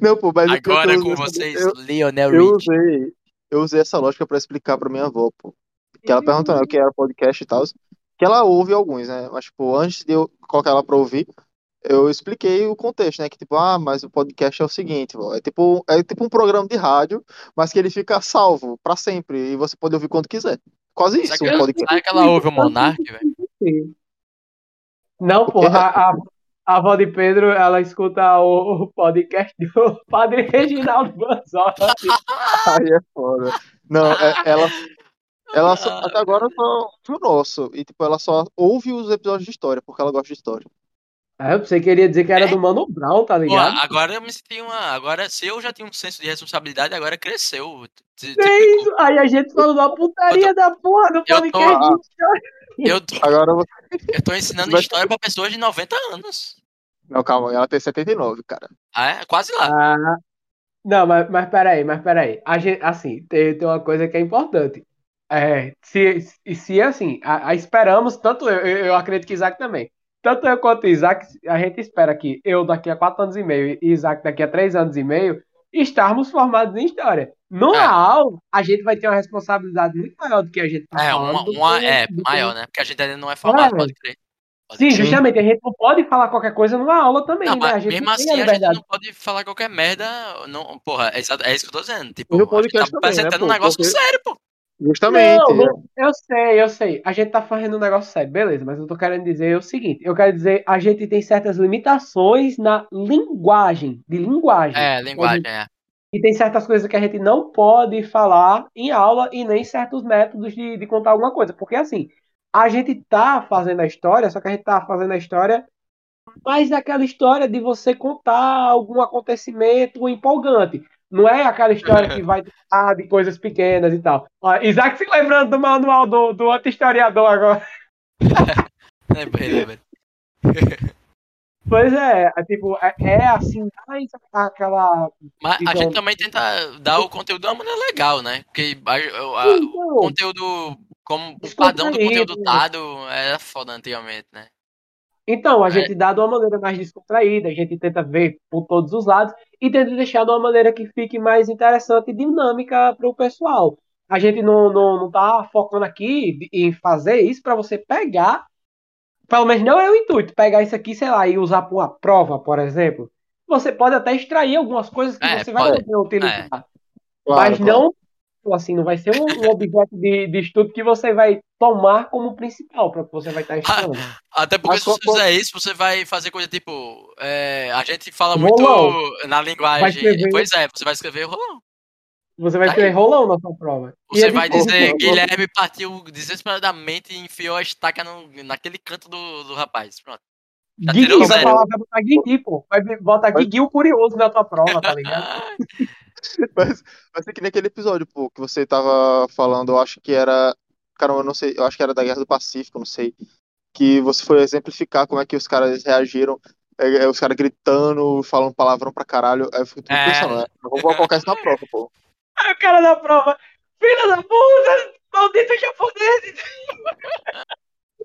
Não, pô, mas eu Agora tô com vocês, eu- Lionel Eu Rich. usei, eu usei essa lógica pra explicar pra minha avó, pô. Que ela perguntou né, o que era podcast e tal. Que ela ouve alguns, né? Mas, tipo, antes de eu colocar ela pra ouvir, eu expliquei o contexto, né? Que, tipo, ah, mas o podcast é o seguinte, vó, é tipo, é tipo um programa de rádio, mas que ele fica salvo pra sempre. E você pode ouvir quando quiser. Quase isso, Será um que, podcast. será que ela ouve o Monark, velho? Não, porra, a, a, a avó de Pedro, ela escuta o, o podcast do Padre Reginaldo Banzotti. Aí é foda. Não, é- ela, ela só- até agora só ouve o nosso. E, tipo, ela só ouve os episódios de história, porque ela gosta de história. Ah, eu pensei que ele ia dizer que era do Mano Brown, tá Pô, ligado? agora eu me senti uma. Agora, se eu já tinha um senso de responsabilidade, agora cresceu. Tipo, isso? Aí a gente falou da putaria da porra do eu tô- podcast de história. eu, tô, Agora você. eu tô ensinando Mas- história pra pessoas de 90 anos. Não, calma, ela tem 79, cara. Ah, é? Quase lá. Ah, não, mas, mas peraí, mas peraí. A gente, assim, tem, tem uma coisa que é importante. É, se, se, assim, a, a esperamos, tanto eu, eu, eu acredito que Isaac também. Tanto eu quanto Isaac, a gente espera que eu daqui a quatro anos e meio e Isaac daqui a três anos e meio estarmos formados em história. Numa É. aula, a gente vai ter uma responsabilidade muito maior do que a gente tá É, falando. uma, uma que- é maior, né? Porque a gente ainda não é formado, É. pode crer. Pode Sim, crer. justamente, a gente não pode falar qualquer coisa numa aula também, Não, né? A mas gente mesmo assim a a gente não pode falar qualquer merda. Não, porra, é, exato- é isso que eu tô dizendo. Tipo, E no a gente tá também, né, apresentando um negócio Porque- sério, pô. Justamente. Não, não, eu sei, eu sei. A gente tá fazendo um negócio sério, beleza, mas eu tô querendo dizer o seguinte: eu quero dizer, a gente tem certas limitações na linguagem, de linguagem. É, linguagem, é. E tem certas coisas que a gente não pode falar em aula e nem certos métodos de, de contar alguma coisa. Porque assim, a gente tá fazendo a história, só que a gente tá fazendo a história mais daquela história de você contar algum acontecimento empolgante. Não é aquela história que vai falar de coisas pequenas e tal. Ó, Isaac se lembrando do manual do, do outro historiador agora. Lembrei, lembrei. Pois é, é tipo, é, é assim, mais aquela. Mas a Então- gente também tenta dar o conteúdo de uma maneira legal, né? Porque a- a- o Então, conteúdo como o padrão do conteúdo dado era foda antigamente, né? Então, a É. gente dá de uma maneira mais descontraída, a gente tenta ver por todos os lados e tenta deixar de uma maneira que fique mais interessante e dinâmica para o pessoal. A gente não, não, não tá focando aqui em fazer isso para você pegar, pelo menos não é o intuito, pegar isso aqui, sei lá, e usar para uma prova, por exemplo. Você pode até extrair algumas coisas que É, você vai pode. poder utilizar. Claro, mas claro. não, assim, não vai ser um, um objeto de, de estudo que você vai tomar como principal para que você vai estar estudando. Até porque Mas se você fizer isso, você vai fazer coisa tipo. é, a gente fala Rolão. muito na linguagem. escrever- Pois é, você vai escrever rolão. Você vai Tá aí. rolão na sua prova. Você é vai dizer, pô. Guilherme partiu desesperadamente e enfiou a estaca no, naquele canto do, do rapaz. Pronto. Já Guigui, vai falar, vai botar Guigui, pô. Vai botar Guigui o curioso na tua prova, tá ligado? Mas, mas é que nem aquele episódio, pô, que você tava falando, eu acho que era. Caramba, eu não sei, eu acho que era da Guerra do Pacífico, não sei. Que você foi exemplificar como é que os caras reagiram. é, é, os caras gritando, falando palavrão pra caralho. Aí eu fico tudo É. pensando, né? Eu vou colocar isso na prova, pô. Aí o cara da prova, filha da puta, maldito japonês.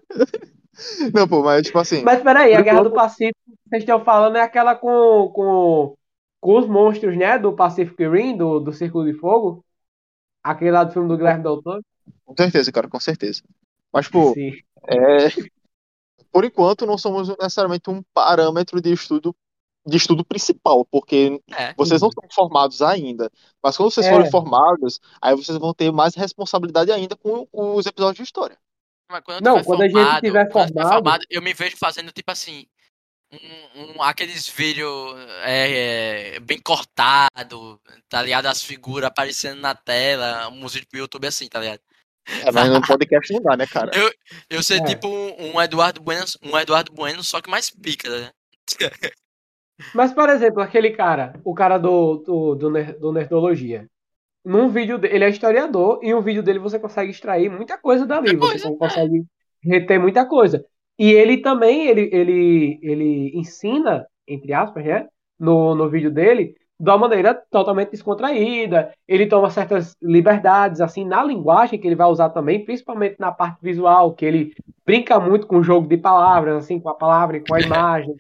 Não, pô, mas tipo assim. Mas peraí, a Guerra do Pacífico que vocês estão falando é aquela com, com, com os monstros, né? Do Pacific Rim, do, do Círculo de Fogo. Aquele lá do filme do Guilherme Del Toro. Com certeza, cara, com certeza. Mas, pô, Sim. é, por enquanto não somos necessariamente um parâmetro de estudo de estudo principal, porque É. vocês não são formados ainda. Mas quando vocês É. forem formados, aí vocês vão ter mais responsabilidade ainda com os episódios de história. Mas quando eu Não, quando a gente formado, tiver eu tiver formado- eu me vejo fazendo tipo assim. Um, um- aqueles vídeos é, é, bem cortado, tá ligado? As figuras aparecendo na tela, um vídeo pro YouTube assim, tá ligado? É, mas no podcast não dá, né, cara? Eu ser É. tipo um, um Eduardo Bueno, um Eduardo Bueno, só que mais pica, né? Mas, por exemplo, aquele cara, o cara do, do, do, do Nerdologia. Num vídeo dele, ele é historiador, e um vídeo dele você consegue extrair muita coisa dali. Você coisa, consegue reter muita coisa. E ele também, ele, ele, ele ensina, entre aspas, né? No, no vídeo dele, de uma maneira totalmente descontraída. Ele toma certas liberdades, assim, na linguagem que ele vai usar também, principalmente na parte visual, que ele brinca muito com o jogo de palavras, assim, com a palavra e com a imagem.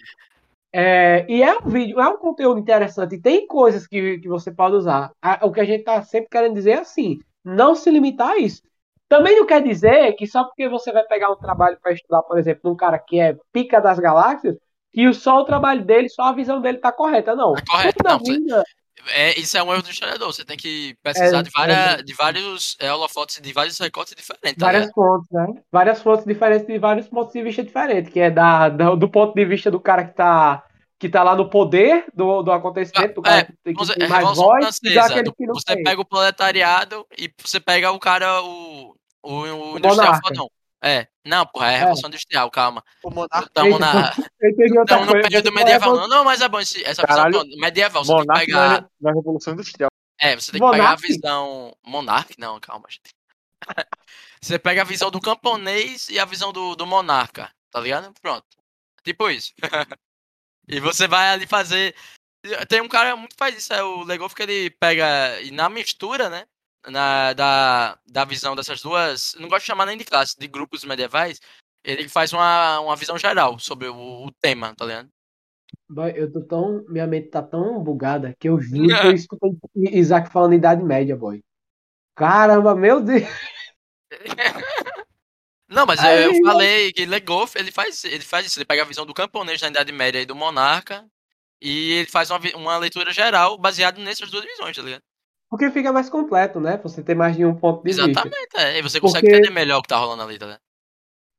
É, e é um vídeo, é um conteúdo interessante. E tem coisas que, que você pode usar. O que a gente tá sempre querendo dizer é assim: não se limitar a isso. Também não quer dizer que só porque você vai pegar um trabalho para estudar, por exemplo, um cara que é pica das galáxias, que o- só o trabalho dele, só a visão dele tá correta. Não. Tá correto, não, vida- É, isso é um erro do historiador. Você tem que pesquisar É, de, várias, de vários é, holofotes, de vários recortes diferentes, tá Várias ligado? fontes, né? Várias fontes diferentes de vários pontos de vista diferentes, que é da, da- do ponto de vista do cara que tá, que tá lá no poder do, do acontecimento, do cara É, que, tem- que tem é mais voz, Francesa. do- você tem. pega o proletariado e você pega o cara, o, o, o industrial monarca. fodão. É, não, porra, é a Revolução Industrial, calma. O Monarca. Estamos na, tamo no período é medieval. Não, não, mas é bom esse, essa Caralho, visão medieval. Você tem que Monarca pegar. na, na Revolução Industrial. É, você tem que pegar a Monarque? visão. Monarque? Não, calma, gente. Você pega a visão do camponês e a visão do, do monarca, tá ligado? Pronto. Tipo isso. e você vai ali fazer. Tem um cara muito faz isso, é o Legoff que ele pega. E na mistura, né? Na, da, da visão dessas duas. Não gosto de chamar nem de classe, de grupos medievais. Ele faz uma, uma visão geral sobre o, o tema, tá ligado? Boy, Eu tô tão. Minha mente tá tão bugada que eu juro que eu escutei Isaac falando Idade Média, boy. Caramba, meu Deus. Não, mas Aí- eu falei que Legoff, ele faz, ele faz isso, ele pega a visão do camponês da Idade Média e do monarca e ele faz uma, uma leitura geral baseada nessas duas visões, tá ligado? Porque fica mais completo, né? Você tem mais de um ponto de vista. Exatamente, é, e você consegue Porque- entender melhor o que tá rolando ali, tá?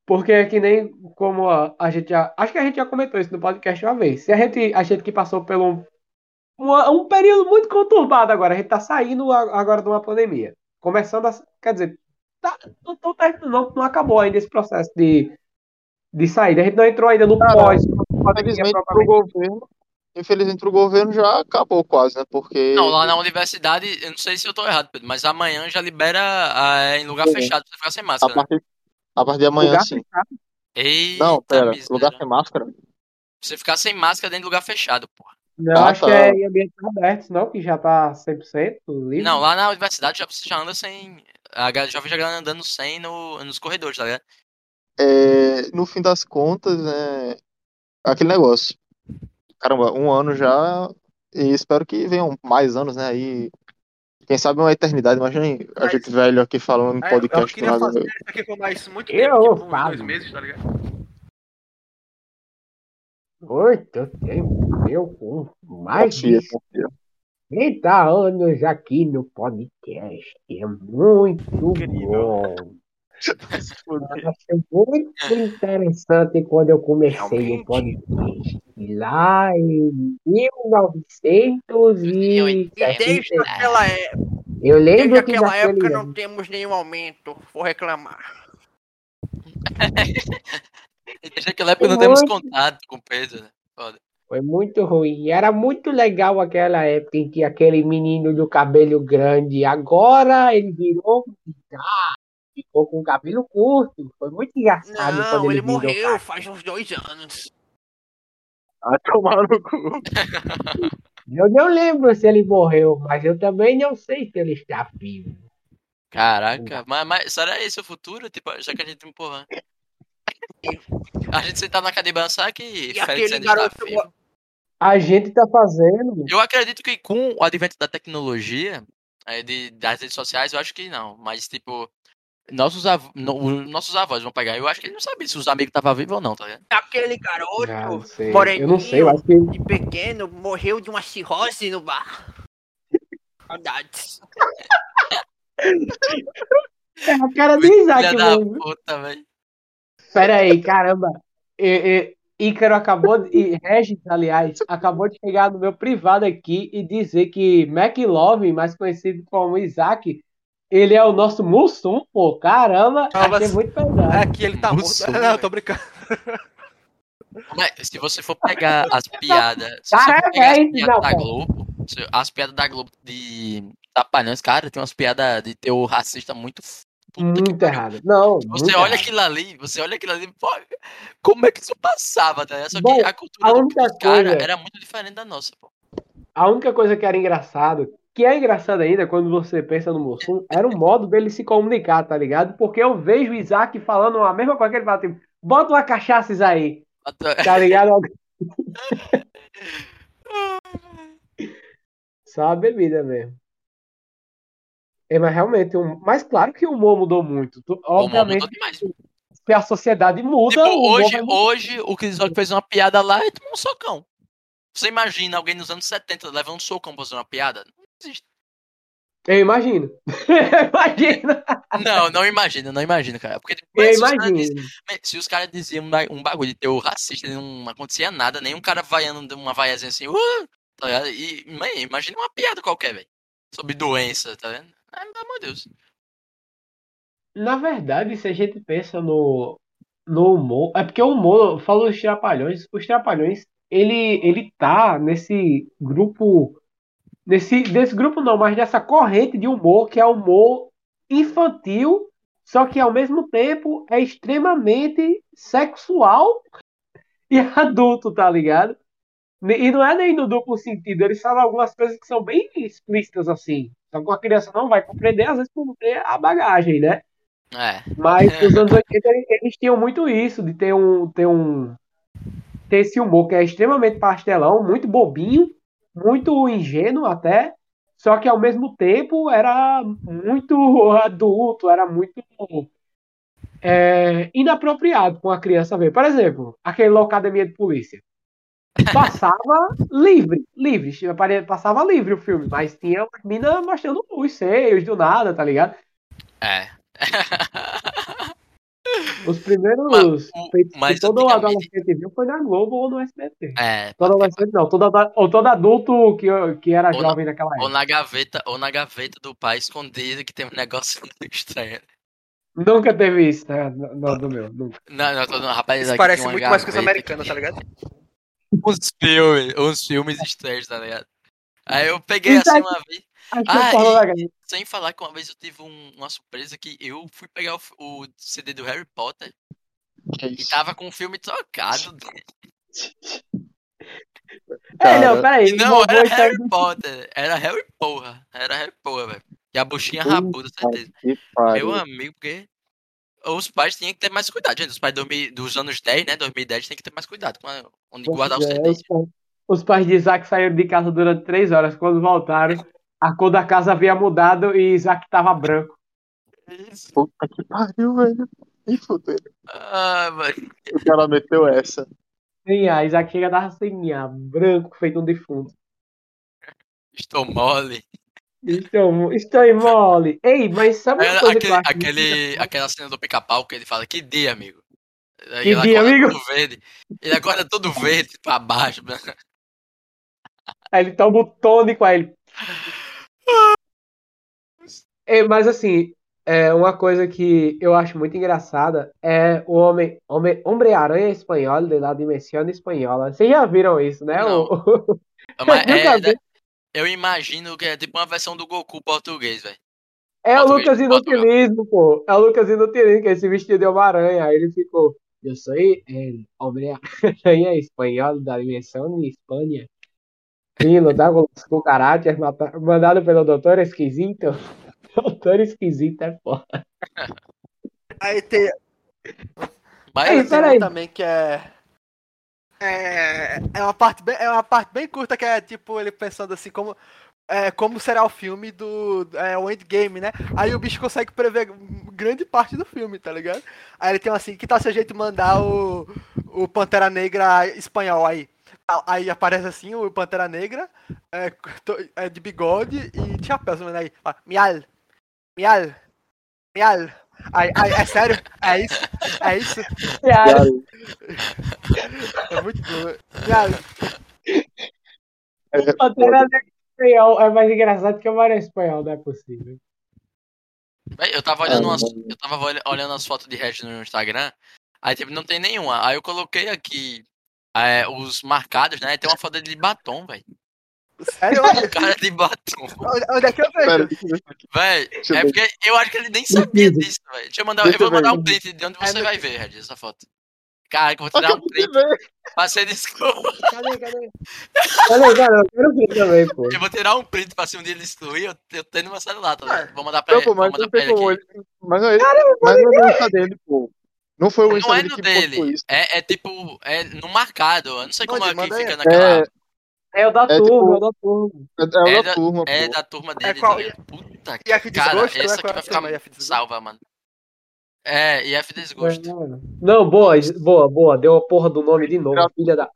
Porque é que nem como a, a gente já. Acho que a gente já comentou isso no podcast uma vez. Se a gente, a gente que passou por um, um período muito conturbado agora, a gente tá saindo agora de uma pandemia. Começando a. Quer dizer, tá, não, não, não, não acabou ainda esse processo de, de saída. A gente não entrou ainda no Cara, pós. Infelizmente pro governo. Infelizmente pro governo já acabou quase, né? Porque. Não, lá na universidade, eu não sei se eu tô errado, Pedro, mas amanhã já libera ah, em lugar Sim. fechado pra você ficar sem a máscara. né? partir, a partir de amanhã, Lugar sim. fechado. Eita, Não, pera, miséria. lugar sem máscara. Você ficar sem máscara dentro de lugar fechado, porra. Não, Ah, acho tá. que é em ambientes abertos, não, que já tá 100% livre. Não, lá na universidade já, você já anda sem. A jovem galera andando sem no, nos corredores, tá ligado? É, no fim das contas, é aquele negócio. Caramba, um ano já. E espero que venham mais anos, né? Aí. Quem sabe uma eternidade. Imagina aí, a Mas- gente velho aqui falando no É, eu podcast. queria do nada. fazer isso aqui por mais muito Eu tempo, tipo, uns dois meses, tá ligado? Muito tempo, eu com mais de Confia, confia. 30 anos aqui no podcast. É muito Incrível. bom. Acho muito interessante quando eu comecei o podcast. Lá em 1970. E desde aquela, é- Eu lembro desde que aquela época ano- não temos nenhum aumento. Vou reclamar. Desde aquela época não temos Muito. contato com o Pedro, né? Foda. Foi muito ruim. Era muito legal aquela época em que aquele menino do cabelo grande, agora ele virou ah, ficou com o cabelo curto. Foi muito engraçado Não, ele, ele virou morreu faz uns dois anos. Ah, tomar no cu. Eu não lembro se ele morreu, mas eu também não sei se ele está vivo. Caraca, mas, mas será esse o futuro? Tipo, já que a gente, porra. A gente sentar na cadeia balançar que E Félix ainda está vivo. A gente tá fazendo. Eu acredito que com o advento da tecnologia, eh, de, das redes sociais, eu acho que não. Mas, tipo, nossos, av no- os nossos avós vão pegar. Eu acho que eles não sabiam se os amigos estavam vivos ou não, tá ligado? Aquele Ah, garoto sei. moreninho Eu não sei, eu acho que de pequeno morreu de uma cirrose no bar. Saudades. é a cara do Filha Isaac da mesmo. puta, velho. Pera aí, caramba. E, e, Ícaro acabou de. E Regis, aliás, acabou de chegar no meu privado aqui e dizer que McLovin, mais conhecido como Isaac, ele é o nosso Mussum, pô. Caramba, achei mas- muito pesado. É que ele tá morto. Bussum, Não, tô brincando. Mas se você for pegar as piadas. Se você Cara, for pegar as é, piadas não, da. Globo, se- as piadas da Globo de Trapalhões, cara, tem umas piadas de teor racista muito. Muito pariu. errado. Não, Você olha errado. aquilo ali, você olha aquilo ali, pô, como é que isso passava, tá? Só Bom, que a cultura a do- caras coisa- era muito diferente da nossa, pô. A única coisa que era engraçado, que é engraçado ainda quando você pensa no Mussum, era o modo dele se comunicar, tá ligado? Porque eu vejo o Isaac falando a mesma coisa que ele fala, tipo, bota uma cachaça aí, tá ligado? Só a bebida mesmo. É, mas realmente, um... mas claro que o humor mudou muito. Tu- O humor Obviamente, mudou demais. se a sociedade muda, Tipo, hoje, hoje o Chris Rock fez uma piada lá e tomou um socão. Você imagina alguém nos anos 70 levando um socão pra fazer uma piada? Existe. Eu imagino. Eu imagino. Não, não imagina, não imagina, cara. Porque tipo, Eu se, os diz- imagino. mas se os caras diziam um ba- um bagulho de teor racista não acontecia nada, nenhum cara vaiando uma vaiazinha assim, uh, tá ligado? E, man, imagina uma piada qualquer, velho. Sobre doença, tá vendo? Ai, pelo amor de Deus. Na verdade, se a gente pensa no, no humor, é porque o humor, eu falo dos Trapalhões, os Trapalhões, ele, ele tá nesse grupo, nesse, desse grupo não, mas dessa corrente de humor, que é humor infantil, só que ao mesmo tempo é extremamente sexual e adulto, tá ligado? E não é nem no duplo sentido, eles falam algumas coisas que são bem explícitas assim. Só que a criança não vai compreender, às vezes por ter a bagagem, né? É. Mas nos anos 80 eles- eles tinham muito isso, de ter um, ter um. ter esse humor que é extremamente pastelão, muito bobinho, muito ingênuo até, só que ao mesmo tempo era muito adulto, era muito é, inapropriado com a criança ver. Por exemplo, aquele Locademia de Polícia. Passava livre, livre, passava livre o filme, mas tinha uma mina mostrando os seios do nada, tá ligado? É. Os primeiros feitos mas que todo antigamente- adolescente viu foi na Globo ou no SBT. É. Todo adolescente não, todo, ou todo adulto que, que era Ou na- jovem naquela Ou época. na gaveta, ou na gaveta do pai escondido que tem um negócio estranho. Nunca teve isso, né? No, no- do meu, nunca. Não, não, tô não, rapaz, Isso aqui parece muito mais coisa americana, que- tá ligado? Uns filmes, uns filmes estranhos, tá ligado? Aí eu peguei Isso assim aí- uma vez, Ah, e- galera. sem falar que uma vez eu tive um- uma surpresa que eu fui pegar o, o CD do Harry Potter Que e tava com o filme trocado. É, não, peraí. E não era Harry Potter, era Harry Porra. Era Harry Porra, velho. E a buchinha rabuda, certeza. Meu amigo, porque os pais tinham que ter mais cuidado, gente. Os pais 2000 dos anos 10, né? 2010 tem que ter mais cuidado com a- onde guardar o Pois é, CD. os, pais, os pais de Isaac saíram de casa durante três horas. Quando voltaram, a cor da casa havia mudado e Isaac tava branco. Isso. Puta que pariu, velho. E fudeu. Ah, velho. O cara meteu essa. Sim, a Isaac chega tava assim, ah, branco, feito um defunto. Estou mole. Estou, estou mole. Ei, mas sabe uma É, coisa que eu aquele, aquele, aquela cena do pica-pau que ele fala, que dia, amigo? Aí Que ele dia, acorda amigo? todo verde. Ele acorda todo verde pra baixo. Aí ele toma o tônico, aí ele. É, mas assim, é uma coisa que eu acho muito engraçada é o homem, homem Homem-Aranha espanhol de la Dimensión Espanhola. Vocês já viram isso, né? Não. O- Mas é, vi. eu imagino que é tipo uma versão do Goku português, velho. É o Lucas. Inutilismo, pô. É o Lucas Inutilismo, que ele se vestiu de Homem-Aranha. Aí ele ficou. Eu sou el Homem-Aranha espanhol da Dimensão de Espanha. Vim lutar com os cucarachas mandado pelo Doutor Esquisito. Doutor Esquisito é foda. Aí tem, Mas Ei, tem um também que é. É, é uma parte bem, é uma parte bem curta que é tipo ele pensando assim como é, como será o filme do é, o Endgame, né? Aí o bicho consegue prever grande parte do filme, tá ligado? Aí ele tem assim, que tal se a gente mandar o, o Pantera Negra espanhol aí? Aí aparece assim o Pantera Negra é, é de bigode e de chapéu, aí, ó, mial, mial, mial. Aí, aí, é sério? É isso? É isso? Cara, É muito bom. Mial. o Pantera Negra espanhol é mais engraçado que o Mario espanhol, não é possível. Eu tava olhando Ah, umas, eu tava olha- olhando as fotos de Red no Instagram, aí tipo, não tem nenhuma. Aí eu coloquei aqui é, os marcados, né? Tem uma foto dele de batom, velho. Sério? O cara de batom. Onde, é que eu vejo? Véi, é ver. porque eu acho que ele nem sabia disso, velho. Deixa eu mandar, eu Deixa vou eu ver. mandar um print de onde você É, vai ver, Red, essa foto. Cara, que eu vou tirar um Acabei de print ser desculpa. Cadê, cadê? Olha, cara, eu quero ver também, pô. Eu vou tirar um print pra se um dia ele excluir, eu, eu tenho no meu celular, tá Ah, ligado? Vou mandar pra Não, ele, pô, vou mas mandar não pra tem ele como aqui. ele. Mas não é ele. Mas não é o Insta dele, pô. Não foi o Insta Não é dele no dele, é, é tipo, é no marcado. Eu não sei como é que fica naquela. É o da É turma, tipo- é o da turma. É, é o É da da- turma, É pô. da turma dele, qual- tá ligado? Puta E F Cara, desgosto? essa né? aqui Qual é vai ficar salva, mano. É, e F desgosto. Não, boa, boa, boa. Deu a porra do nome de novo, filha da.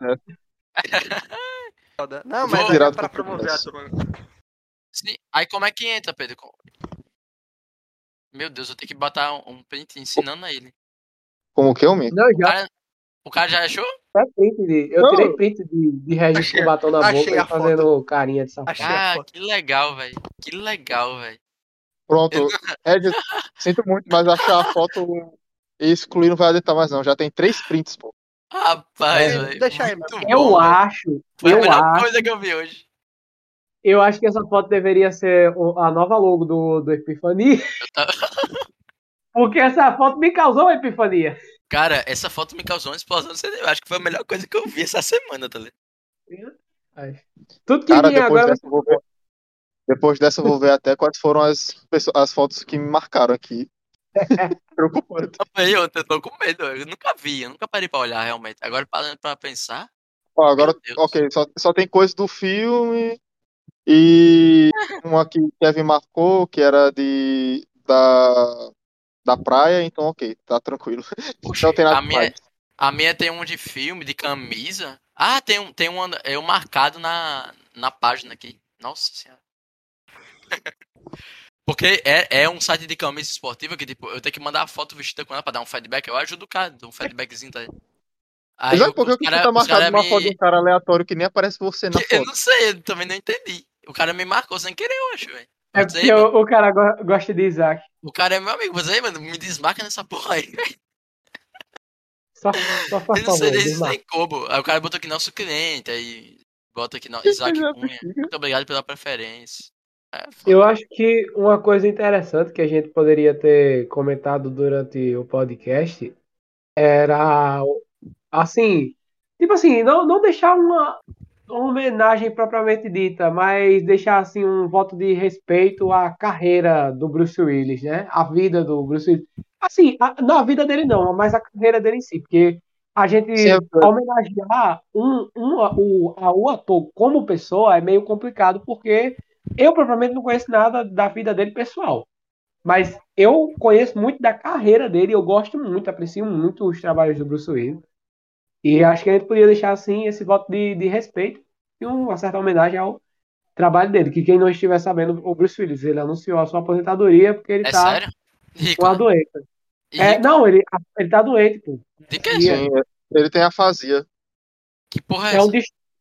Não, Vou- mas é pra promover a turma. Sim, Aí como é que entra, Pedro? Meu Deus, eu tenho que botar um, print ensinando a ele. Como que, homem? Não, O já cara, o cara já achou? tá print de. Eu Não. tirei print de, de Regis com batom na Achei boca a e fazendo carinha de safado. Achei a Ah, que legal, velho. Que legal, velho. Pronto. Ed, sinto muito, mas achar a foto excluir não vai adiantar mais, não. Já tem três prints, pô. Rapaz, É, velho. deixa aí. Eu bom, velho. acho, Foi a eu melhor acho, coisa que eu vi hoje. eu acho que essa foto deveria ser a nova logo do, do Epifania. Eu tava- Porque essa foto me causou uma epifania. Cara, essa foto me causou uma explosão cerebro. Acho que foi a melhor coisa que eu vi essa semana, tá ligado? Tudo que Cara, vinha depois agora. dessa, eu vou ver, depois dessa eu vou ver até quais foram as, pesso- as fotos que me marcaram aqui. Preocupante. Também, eu, eu tô com medo. Eu nunca vi, eu nunca parei pra olhar realmente. Agora parando pra pensar. Ó, agora, ok, só, só tem coisa do filme e uma que Kevin marcou, que era de da, da praia, então ok, tá tranquilo. Poxa, Não tem nada a minha, mais. a minha tem um de filme, de camisa. Ah, tem um, tem um eu marcado na, na página aqui. Nossa senhora. Porque é, é um site de camisa esportiva que, tipo, eu tenho que mandar a foto vestida com ela pra dar um feedback. Eu ajudo o cara, dou um feedbackzinho, tá? Aí Exato, o- porque o que cara- tá marcado numa me- foto de um cara aleatório que nem aparece você na Eu foto. não sei, eu também não entendi. O cara me marcou sem querer, eu acho, velho. É aí, porque mano, o, o cara go- gosta de Isaac. o cara é meu amigo, mas aí, mano, me desmarca nessa porra aí. Só, só faz Eu não sei favor, nem, como. Aí o cara botou aqui nosso cliente, aí bota aqui no, Isaac Já Cunha. Muito obrigado pela preferência. É. Eu acho que uma coisa interessante que a gente poderia ter comentado durante o podcast era assim, tipo assim, não, não deixar uma homenagem propriamente dita, mas deixar assim um voto de respeito à carreira do Bruce Willis, né? A vida do Bruce Willis. Assim, a, não a vida dele não, mas a carreira dele em si, porque a gente Sim, eu- homenagear um, um, o, a, o ator como pessoa é meio complicado, porque eu propriamente não conheço nada da vida dele pessoal. Mas eu conheço muito da carreira dele, eu gosto muito, aprecio muito os trabalhos do Bruce Willis. E acho que a gente podia deixar assim esse voto de, de respeito e uma certa homenagem ao trabalho dele. Que quem não estiver sabendo, o Bruce Willis, ele anunciou a sua aposentadoria porque ele É tá sério? Rico, com a né? doença. E É, não, ele, ele tá doente, pô. De que? e- Sim, ele tem afasia. Que porra é É um, essa?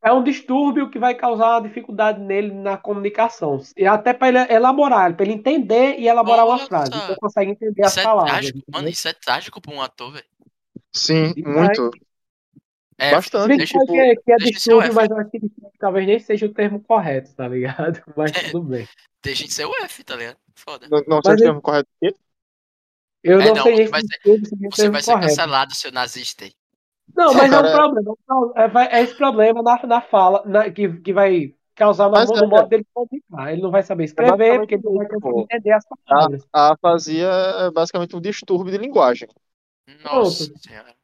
é um distúrbio que vai causar uma dificuldade nele na comunicação. E até para ele elaborar, para ele entender e elaborar uma Nossa! frase. Ele consegue entender as Isso é palavras. trágico, mano. Isso é trágico pra um ator, velho. Sim, Demais. muito. É, Bastante. deixa- fala que é, que é distúrbio, mas eu acho que talvez nem seja o termo correto, tá ligado? Mas tudo bem. deixa de ser o F, tá ligado? Foda. Não, não sei o termo correto aqui. Eu É, não não, sei você esse vai ser- Você vai ser correto. cancelado, seu nazista. aí. Não, Sim, mas é um problema. É, vai- é esse problema na, na fala na- que, que vai causar Mas no é- modo dele comunicar. Ele não vai saber escrever, porque ele não vai conseguir entender as A, palavras. a afasia é basicamente um distúrbio de linguagem. Nossa senhora.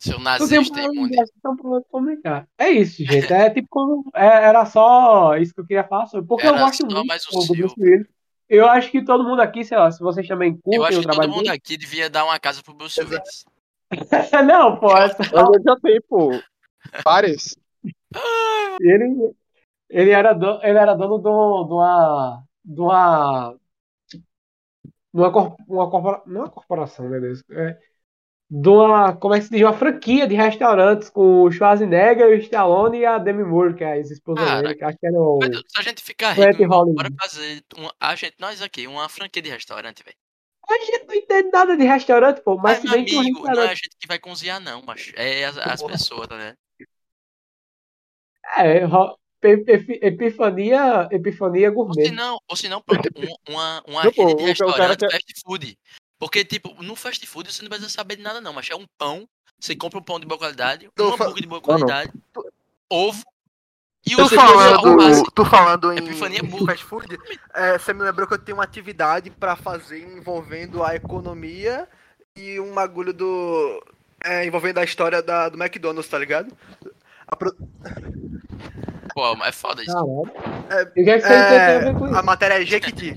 Seu nazista imundo. tem um comunicar. É isso, gente. É tipo como. é- era só isso que eu queria falar sobre. Porque eu Era gosto só muito mais do. Bruce Willis. Eu acho que todo mundo aqui, sei lá, se vocês também Eu curtem acho o que todo mundo dele. aqui devia dar uma casa pro Bruce Willis. não, pô, é só- Mas ele já tem, pô. Várias. ele, ele, era dono, ele era dono de um- de uma. De uma. De uma, cor- uma corpora- não é uma corporação, meu Deus. É, de uma. Como é que se diz? Uma franquia de restaurantes com o Schwarzenegger, o Stallone e a Demi Moore, que é a ex-esposa Cara, dele. Que acho que era o. Mas se a gente ficar rico, bora fazer. Um, a gente, nós aqui, uma franquia de restaurante, velho. A gente não entende nada de restaurante, pô. Mas Mas, se bem que um amigo, não é a restaurante. gente que vai cozinhar, não, mas é as, as pessoas, tá ligado? É, epifania, epifania Ou gourmet. se não, ou se não, pronto, um- uma, uma rede de cara restaurante quer- fast food. Porque, tipo, no fast food você não precisa saber de nada, não, mas é um pão. Você compra um pão de boa qualidade, um Tô fa- hambúrguer de boa qualidade, ovo e Tu o falando, tu falando em Epifania em fast food, é, você me lembrou que eu tenho uma atividade pra fazer envolvendo a economia e um bagulho do. é, envolvendo a história da, do McDonald's, tá ligado? A, pro- Pô, é foda isso. Caralho. É, E o que é que você tem a ver com a isso? matéria é Jequiti.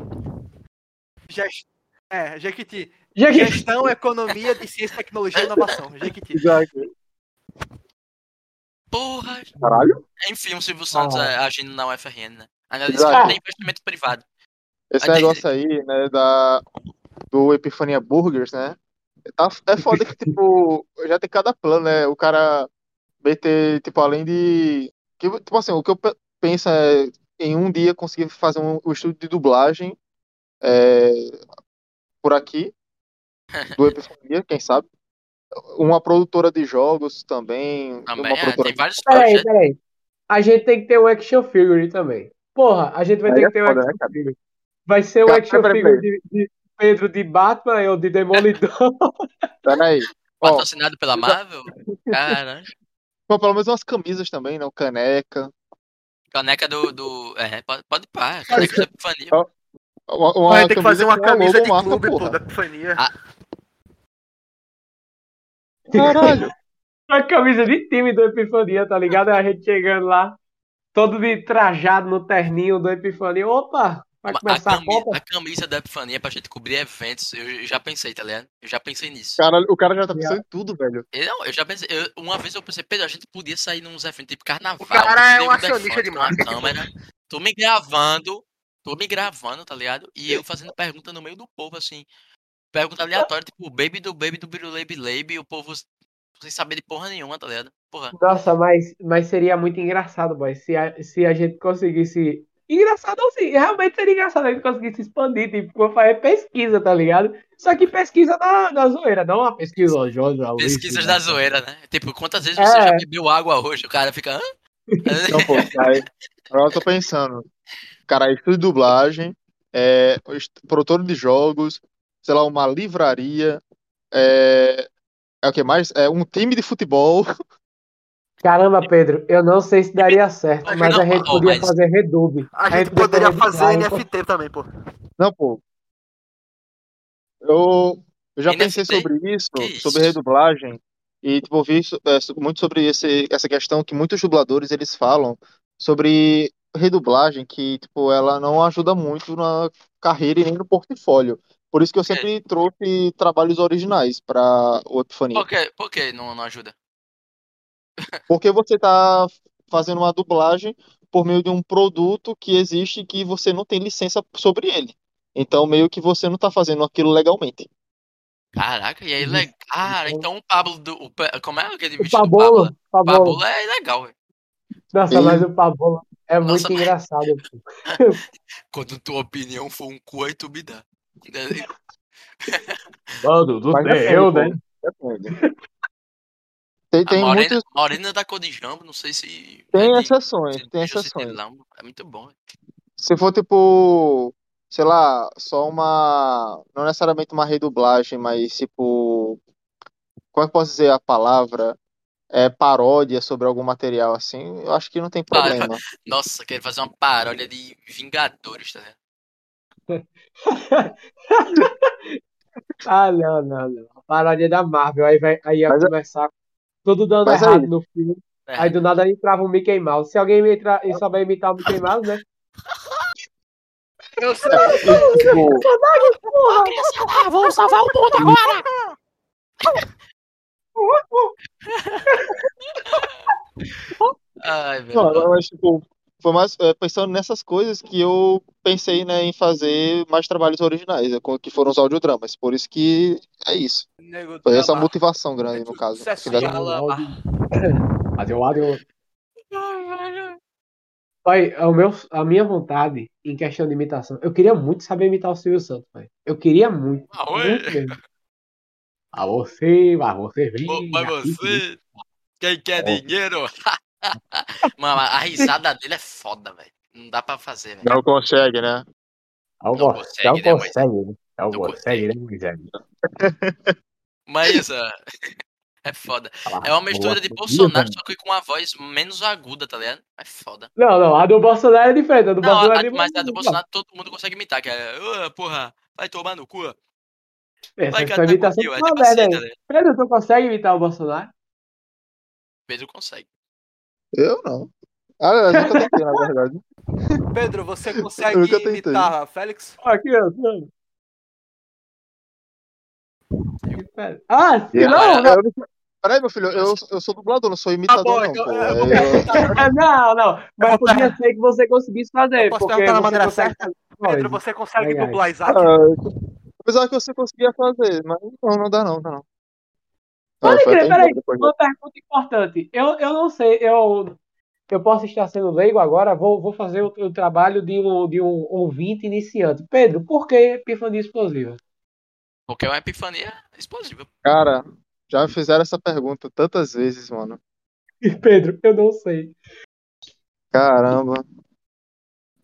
Gest... É, Jequiti. Que- Gestão, economia de ciência, tecnologia e inovação. Jequiti. Porra! Caralho. Enfim, o Silvio Santos Ah. é, agindo na UFRN, né? Ainda disse que Exato. tem investimento privado. Esse Aí- negócio aí, né, da, do Epifania Burgers, né? Tá, é foda que, tipo, já tem cada plano, né? O cara meter, tipo, além de. Que, tipo assim, o que eu pe- penso é em um dia conseguir fazer um, um estudo de dublagem é, por aqui, do Epifania, quem sabe? Uma produtora de jogos também. Também, uma é, produtora tem vários Peraí, projetos. peraí. A gente tem que ter um action figure também. Porra, a gente vai Aí ter é que ter um foda, action né, figure. Vai ser um Cara, action figure de, de Pedro de Batman ou de Demolidor. Peraí. Patrocinado pela Marvel? Caralho. pô, pelo menos umas camisas também, né? O caneca. Caneca do. do é, pode, pode pá. Caneca da Epifania. Uma, uma Vai ter que fazer uma a camisa de logomarca, clube, pô, porra. da Epifania. Ah. Caralho. Uma camisa de time do Epifania, tá ligado? A gente chegando lá, todo de trajado no terninho do Epifania. Opa, vai A começar a, camisa, Copa? a camisa da Epifania é pra gente cobrir eventos. Eu já pensei, tá ligado? Eu já pensei nisso. Caralho, o cara já tá pensando em tudo, velho. Eu, não, eu já pensei. eu- uma vez eu pensei, Pedro, a gente podia sair nos eventos tipo carnaval. O cara é um acionista de marketing. câmera. Tô me gravando. Tô me gravando, tá ligado? E eu fazendo pergunta no meio do povo, assim. Pergunta aleatória, tipo, baby do baby do Biruleibe Leibe, e o povo sem saber de porra nenhuma, tá ligado? Porra. Nossa, mas, mas seria muito engraçado, boy, se a, se a gente conseguisse. Engraçado assim, realmente seria engraçado a gente conseguisse expandir, tipo, fazer pesquisa, tá ligado? Só que pesquisa na, na zoeira, não uma pesquisa Aloysio, Pesquisas da zoeira, né? Tipo, quantas vezes É. você já bebeu água hoje? O cara fica. Hã? Então, pô, aí, agora eu tô pensando. Cara, estudo de dublagem, é, produtor de jogos, sei lá, uma livraria, é, é o que mais? É um time de futebol. Caramba, Pedro, eu não sei se daria certo, Mas mas não, a gente podia mas- fazer redub. A gente podia poderia fazer dublagem, pô. NFT também, pô. Não, pô. Eu, eu já pensei NFT? sobre isso, isso? sobre redublagem, e tipo, vi é, muito sobre esse, essa questão que muitos dubladores eles falam sobre redublagem, que tipo, ela não ajuda muito na carreira e nem no portfólio. Por isso que eu sempre trouxe trabalhos originais para o Epifania. Por que, por que não, não ajuda? Porque você tá fazendo uma dublagem por meio de um produto que existe e que você não tem licença sobre ele. Então, meio que você não tá fazendo aquilo legalmente. Caraca, e aí, Uhum. legal. Cara, então o Pablo do. o como é aquele O bicho Pablo? Pablo é legal, velho. Nossa, Ele- mas o Pabolo é Nossa, muito mas- engraçado. pô. Quando tua opinião for um cu, aí tu me dá. Mano, do Mas depende, eu, pô. né? Depende. Tem, A tem Morena, muitos. Morena da cor de jambo, não sei se. Tem é de- exceções, se- tem exceções. É muito bom. Se for tipo, sei lá, só uma. Não necessariamente uma redublagem, mas tipo. Como é que eu posso dizer a palavra? É paródia sobre algum material assim, eu acho que não tem Para- problema. Nossa, quero fazer uma paródia de Vingadores, tá vendo? Ah, não, não, não. A paródia da Marvel. Aí, vai, aí ia Mas é- começar tudo dando Mas errado aí- no filme. É, Aí do nada entrava o Mickey Mouse. Se alguém me entra, e souber imitar o Mickey Mouse, né? Eu sei. Tipo, Ah, vamos salvar o mundo agora! Ai, velho. Não, mas, tipo, foi mais é, pensando nessas coisas que eu pensei, né, em fazer mais trabalhos originais, né, que foram os audiodramas. Por isso que é isso. Nego Foi essa motivação grande, no caso. Filha de da- Alama. Fazer o. Pai, meu, a minha vontade em questão de imitação, eu queria muito saber imitar o Silvio Santos, pai. Eu queria muito, Ah, oi? muito mesmo. A você, a você vem. Mas você, quem quer Ó. dinheiro? Mano, a risada dele é foda, velho. Não dá pra fazer, velho. Não consegue, né? Não, Não consegue, não né, consegue, né? Não Não consegue, né, Moisés? Mas ah, é foda. É uma mistura de "Boa, Bolsonaro, vida". só que com uma voz menos aguda, tá ligado? É foda. Não, não, a do Bolsonaro é diferente. A do Não, Bolsonaro a- é mas a do Bolsonaro todo mundo consegue imitar, que é, "Ô, porra, vai tomar no cu. Vai. É tá uma tipo assim, merda tá aí. ligado? Pedro, tu consegue imitar o Bolsonaro? Pedro consegue. Eu não. Ah, eu nunca tentei, na verdade. Pedro, você Eu consegue imitar Félix? Aqui, ó. Ah, Eu- não, não, eu Peraí, meu filho, eu, eu sou dublador, não sou imitador, bom, não, então, eu É, eu- não, não. Mas podia ser que você conseguisse fazer. Eu posso porque perguntar você maneira consegue certa? Pedro, você consegue Ai, ai. dublar Isaac? Ah, apesar que você conseguia fazer, mas não, não dá não, dá não. Pode Ah, crer, peraí. depois Uma pergunta importante. Eu, eu não sei, eu, eu posso estar sendo leigo agora, vou, vou fazer o, o trabalho de um, de um ouvinte iniciante. Pedro, por que epifania explosiva? Porque é uma epifania explosiva. Cara, já me fizeram essa pergunta tantas vezes, mano. Pedro, eu não sei. Caramba.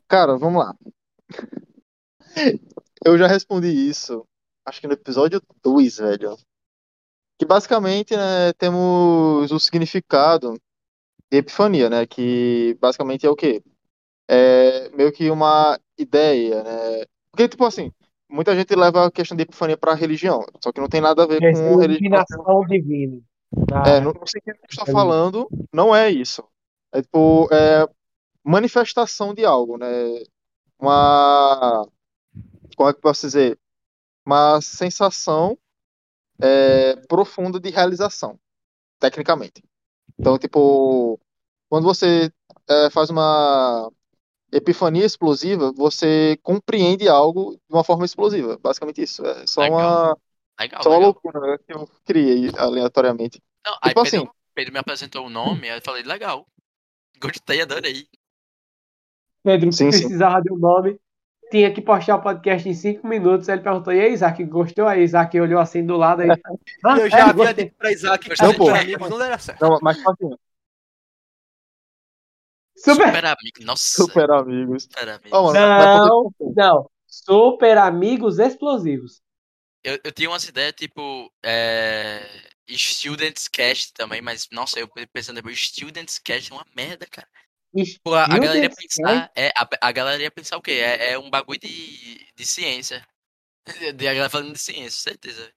Cara, vamos lá. Eu já respondi isso, acho que no episódio 2, velho. Que basicamente, né, temos o significado de epifania, né? Que basicamente é o quê? É meio que uma ideia, né? Porque, tipo assim, muita gente leva a questão de epifania pra religião, só que não tem nada a ver com religião. divina. Ah, É, no, no sentido que eu estou falando, não é isso. É tipo, é manifestação de algo, né? Uma. Como é que eu posso dizer? Uma sensação é, profunda de realização, tecnicamente. Então, tipo, quando você é, faz uma epifania explosiva, você compreende algo de uma forma explosiva. Basicamente isso. É só Legal. uma, Legal, só uma legal. loucura né, que eu criei aleatoriamente. Não, aí Tipo Pedro, assim. Pedro me apresentou o nome, aí eu falei, legal. Gostei, adorei. Pedro Sim, sim. precisava de um nome. Tinha que postar o podcast em cinco minutos. Aí ele perguntou: E aí, Isaac, gostou? Aí Isaac olhou assim do lado aí. Ah, eu já é, havia dito pra Isaac que Não, pô. amigos não daria certo. Não, mas assim, Super. Super amigo. Nossa, super, super amigos. amigo. Ó, mano, mas Não, porque- não. Super amigos explosivos. Eu, eu tinha umas ideias, tipo, é... Students Cast também, mas nossa, eu pensando depois, Students Cast é uma merda, cara. Pô, a, a galera ia pensar, é, a, a galera ia pensar o quê? É, é um bagulho de, de ciência. De a galera falando de ciência, certeza.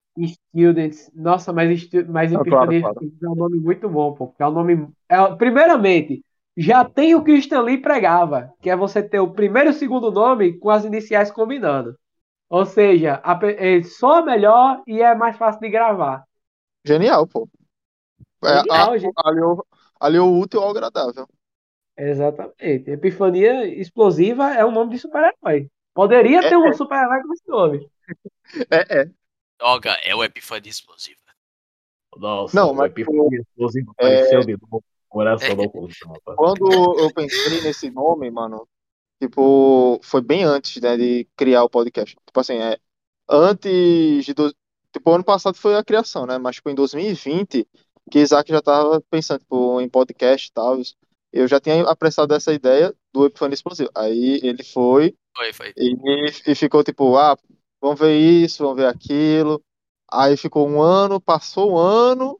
Students. Nossa, mas, estu... mas Ah, Epifania claro, é um nome muito bom, pô. Porque é um nome. É... Primeiramente, já tem o que o Stan Lee pregava, que é você ter o primeiro e o segundo nome com as iniciais combinando. Ou seja, a... é só melhor e é mais fácil de gravar. Genial, pô. É, Genial, a- gente. aliou, aliou o útil ao agradável. Exatamente. Epifania Explosiva é um nome de super-herói. Poderia É, ter um super-herói com esse nome. É, é. Droga, é o Epifania Explosiva. Nossa, Não, o mas Epifania Explosivo é, apareceu de novo. Coração não contava. quando eu pensei nesse nome, mano, tipo, foi bem antes, né, de criar o podcast. Tipo assim, é, antes de... do- Tipo, ano passado foi a criação, né? Mas, tipo, em 2020, que Isaac já tava pensando, tipo, em podcast e tal, eu já tinha apressado essa ideia do Epifania Explosivo. Aí ele foi Foi, foi. e, e ficou, tipo, ah, vamos ver isso, vamos ver aquilo. Aí ficou um ano, passou um ano,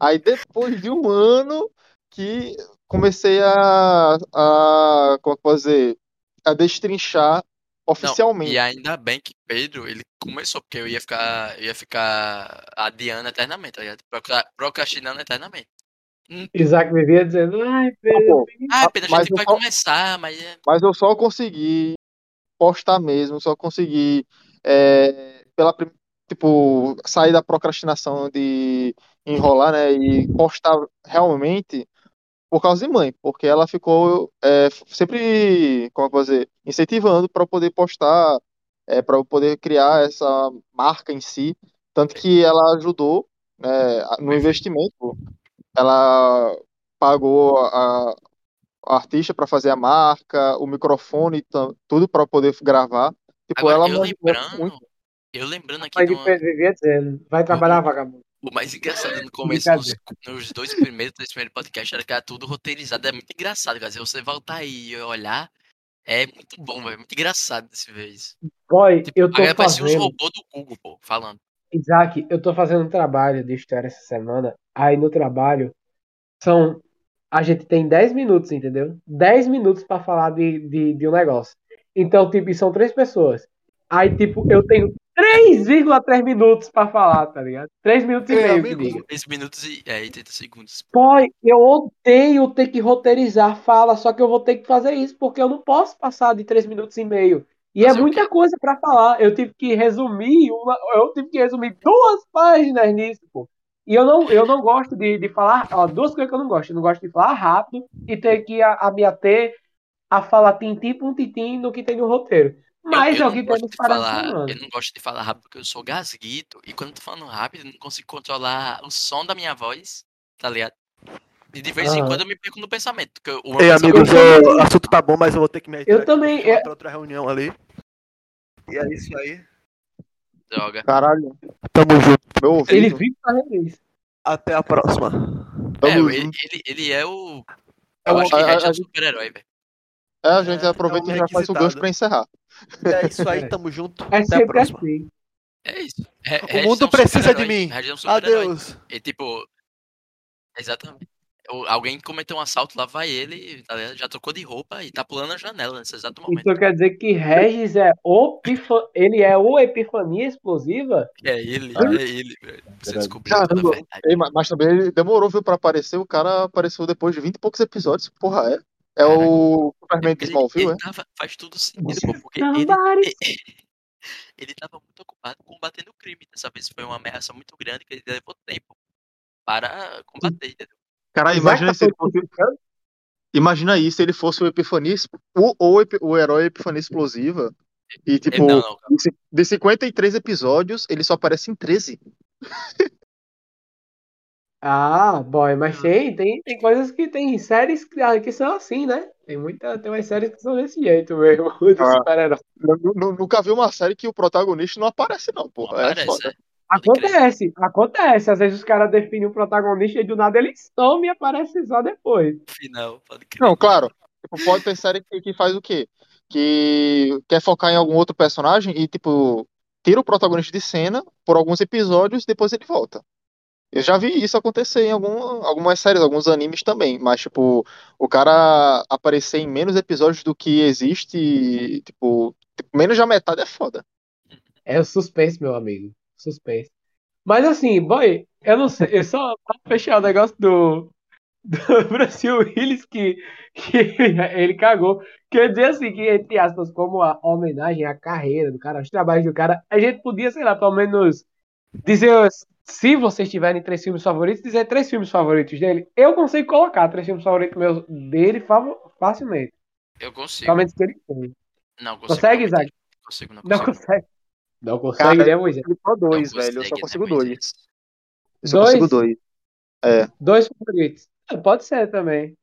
aí depois de um ano que comecei a, a como é que posso dizer, a destrinchar Não, oficialmente. e ainda bem que Pedro, ele começou, porque eu ia ficar, eu ia ficar adiando eternamente, tá ligado? Procra- Procrastinando eternamente. Hum, Isaac vivia dizendo, ai, Ah, Pedro, pô, Ah, ah, Pedro, a mas gente eu vai só, começar, mas é... mas eu só consegui postar mesmo, só consegui é, pela tipo sair da procrastinação de enrolar, né, e postar realmente por causa de mãe, porque ela ficou é, sempre, como eu posso dizer, incentivando para eu poder postar, é, para eu poder criar essa marca em si, tanto que ela ajudou, né, no investimento, ela pagou a, a artista para fazer a marca, o microfone, tudo para poder gravar. Tipo, Agora, ela eu lembrando, muito. eu lembrando aqui uma, vivia dizendo, vai trabalhar, vagabundo. o mais engraçado no começo, nos, nos dois primeiros, três primeiros podcasts, era que era tudo roteirizado, é muito engraçado, cara, se você voltar aí e olhar, é muito bom, velho, muito engraçado desse vez. Boy, Tipo, eu tô parecia uns fazendo. robôs do Google, pô, falando. Isaac, eu tô fazendo um trabalho de história essa semana. Aí no trabalho são. A gente tem 10 minutos, entendeu? 10 minutos pra falar de, de, de um negócio. Então, tipo, e são três pessoas. Aí, tipo, eu tenho 3,3 minutos pra falar, tá ligado? 3 minutos e Ei, meio, que amigos, diga. 3 minutos e é, 80 segundos. Pô, eu odeio ter que roteirizar fala, só que eu vou ter que fazer isso, porque eu não posso passar de 3 minutos e meio. E é muita coisa pra falar. Eu tive que resumir uma, eu tive que resumir duas páginas nisso, pô. E eu não, eu não gosto de, de falar, ó, duas coisas que eu não gosto. Eu não gosto de falar rápido e ter que a, a me ater a falar tintim por tintim no que tem no roteiro. Eu, Mas eu é o que temos para falar, semana. eu não gosto de falar rápido porque eu sou gasguito, e quando eu tô falando rápido, eu não consigo controlar o som da minha voz, tá ligado? E de vez em Aham. quando eu me perco no pensamento, porque o meu Ei, amigos, Eu o assunto tá bom, mas eu vou ter que me retirar Eu também. chamar é- pra outra reunião ali. E é isso aí. droga. Caralho, Tamo junto. meu ele ouvido. vive fazendo isso. Até a próxima. É, Tamo ele, junto. ele, ele é o. É Eu o- acho que a- Red é a um gente- super-herói, velho. É, a gente É, aproveita é um e já faz o requisitado. gancho pra encerrar. É isso aí, tamo junto. É Até a sempre próxima. assim. É isso. Re- O Regis mundo é um precisa de super-herói. mim. Regis é um super-herói. Adeus. E tipo. Exatamente. Alguém cometeu um assalto, lá vai ele, tá já trocou de roupa e tá pulando a janela nesse exato momento. Então quer dizer que Regis é o pifa... ele é o Epifania Explosiva? É ele, Ah. é ele, velho. Você descobriu toda a Caramba. verdade. Ei, ma- mas também ele demorou, viu, pra aparecer. O cara apareceu depois de 20 e poucos episódios. Porra, é? É Caraca. o Superman de Smallville, ele é? tava, faz tudo sentido, pô, porque ele, ele tava muito ocupado combatendo o crime. Dessa vez foi uma ameaça muito grande que ele levou tempo para combater, entendeu? Cara, imagina se ele fosse. Imagina aí se ele fosse o Epifania, o, o, o herói Epifania Explosiva. E tipo, Não, não, de ci- de 53 episódios, ele só aparece em 13. Ah, boy, mas tem, tem, tem coisas que tem séries que, que são assim, né? Tem muita, tem umas séries que são desse jeito mesmo, Ah. nunca vi uma série que o protagonista não aparece, não, não porra. É aparece, foda. é. Acontece, acontece. Às vezes os caras definem o protagonista e do nada ele some e aparece só depois. Final, pode crer. Não, claro. Tipo, pode ter série que, que faz o quê? Que quer focar em algum outro personagem e, tipo, tira o protagonista de cena por alguns episódios e depois ele volta. Eu já vi isso acontecer em algum, algumas séries, alguns animes também, mas, tipo, o cara aparecer em menos episódios do que existe, tipo, tipo, menos da metade é foda. É o suspense, meu amigo. Suspense. Mas assim, boy, eu não sei, eu só pra fechar o negócio do, do Bruce Willis que, que ele cagou. Quer dizer assim, que entre aspas, como a homenagem à carreira do cara, aos trabalhos do cara, a gente podia, sei lá, pelo menos dizer, se vocês tiverem três filmes favoritos, dizer três filmes favoritos dele. Eu consigo colocar três filmes favoritos meus dele facilmente. Eu consigo. Menos que ele tem. Não consigo. Consegue, não, Isaac? Consigo, não Não consigo. consegue. Não consegue, Cara, né, Moisés? Só dois, Não velho. Eu só consigo né, dois. Moisés? Eu só Dois? consigo dois. Dois favoritos. É, pode ser também.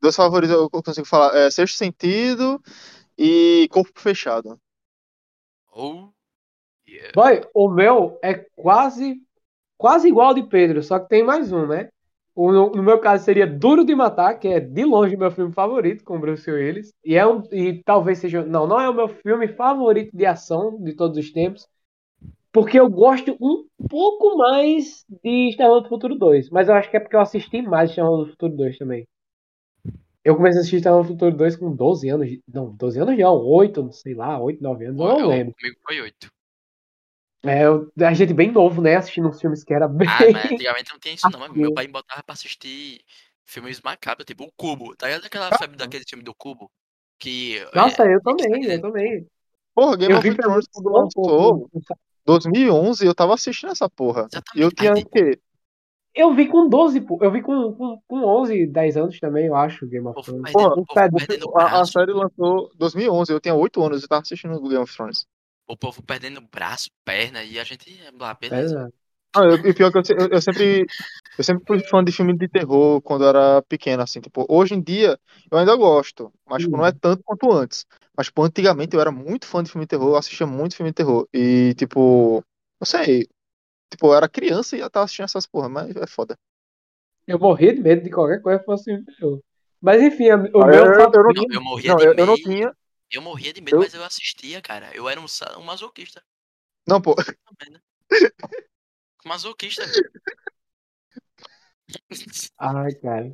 Dois favoritos eu consigo falar. É Sexto Sentido e Corpo Fechado. Ou. Yeah. Boy, o meu é quase quase igual ao de Pedro, só que tem mais um, né? O, no, meu caso seria Duro de Matar, que é de longe meu filme favorito com Bruce Willis. E, é um, e talvez seja. Não, não é o meu filme favorito de ação de todos os tempos. Porque eu gosto um pouco mais de Exterminador do Futuro 2. Mas eu acho que é porque eu assisti mais Exterminador do Futuro 2 também. Eu comecei a assistir Exterminador do Futuro 2 com 12 anos. Não, 12 anos não, 8, sei lá, 8, 9 anos, eu não Eu- lembro. Comigo foi oito. É, eu- a gente bem novo, né? Assistindo uns filmes que era bem. Ah, mas antigamente não tinha isso não, meu pai me botava pra assistir filmes macabros, tipo o Cubo. Tá ligado aquela febre daquele filme do Cubo? Que. Nossa, é, eu também, eu também. Porra, Game Eu of Thrones quando lançou, 2011, eu tava assistindo essa porra. E eu Exatamente. tinha o quê? Eu vi com 12, pô. Eu vi com, com, com 11, 10 anos também, eu acho, Game of Thrones. A, a série lançou 2011, eu tinha 8 anos e tava assistindo o Game of Thrones. O povo perdendo braço, perna, e a gente. Lá, beleza. Beleza. Ah, eu, e pior que eu, eu, eu sempre eu sempre fui fã de filme de terror quando eu era pequeno, assim, tipo, hoje em dia eu ainda gosto, mas tipo, não é tanto quanto antes. Mas, tipo, antigamente eu era muito fã de filme de terror, eu assistia muito filme de terror. E, tipo, não sei, tipo, eu era criança e já tava assistindo essas porra, mas é foda. Eu morria de medo de qualquer coisa que fosse filme de terror. Mas enfim, o Ah, meu eu- eu- eu não eu morria Não, de eu, medo. eu não tinha. Eu morria de medo, Eu- mas eu assistia, cara. Eu era um, um masoquista Não, pô, né? Masoquista. Ai, cara.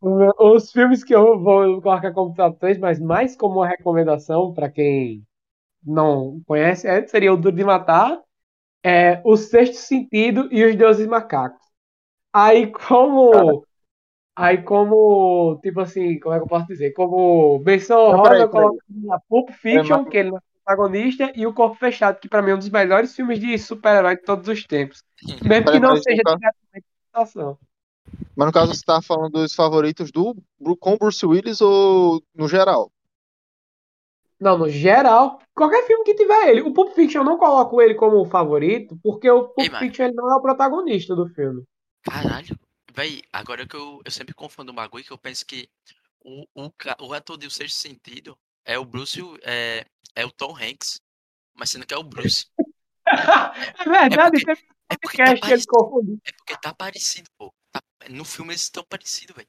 O meu- os filmes que eu vou colocar como top 3, mas mais como uma recomendação pra quem não conhece, é, seria o Duro de Matar, é, O Sexto Sentido e Os Deuses Macacos. Aí como. Aí como, tipo assim, como é que eu posso dizer? Como menção Não, honrosa, eu coloco a Pulp Fiction, mas- que ele é o protagonista, e o Corpo Fechado, que pra mim é um dos melhores filmes de super-herói de todos os tempos. Mesmo que não seja diretamente situação. mas no caso você tava falando dos favoritos do com Bruce Willis ou no geral? Não, no geral, qualquer filme que tiver ele. O Pulp Fiction eu não coloco ele como favorito, porque o Pulp Ei. Fiction ele não é o protagonista do filme. Caralho. Véi, agora que eu, eu sempre confundo um bagulho que eu penso que o, o, o ator de O Sexto Sentido é o Bruce, é, é o Tom Hanks. Mas sendo que é o Bruce. É verdade, porque- teve É porque tá parecido. É porque tá parecido, pô. Tá- no filme eles estão parecidos, velho.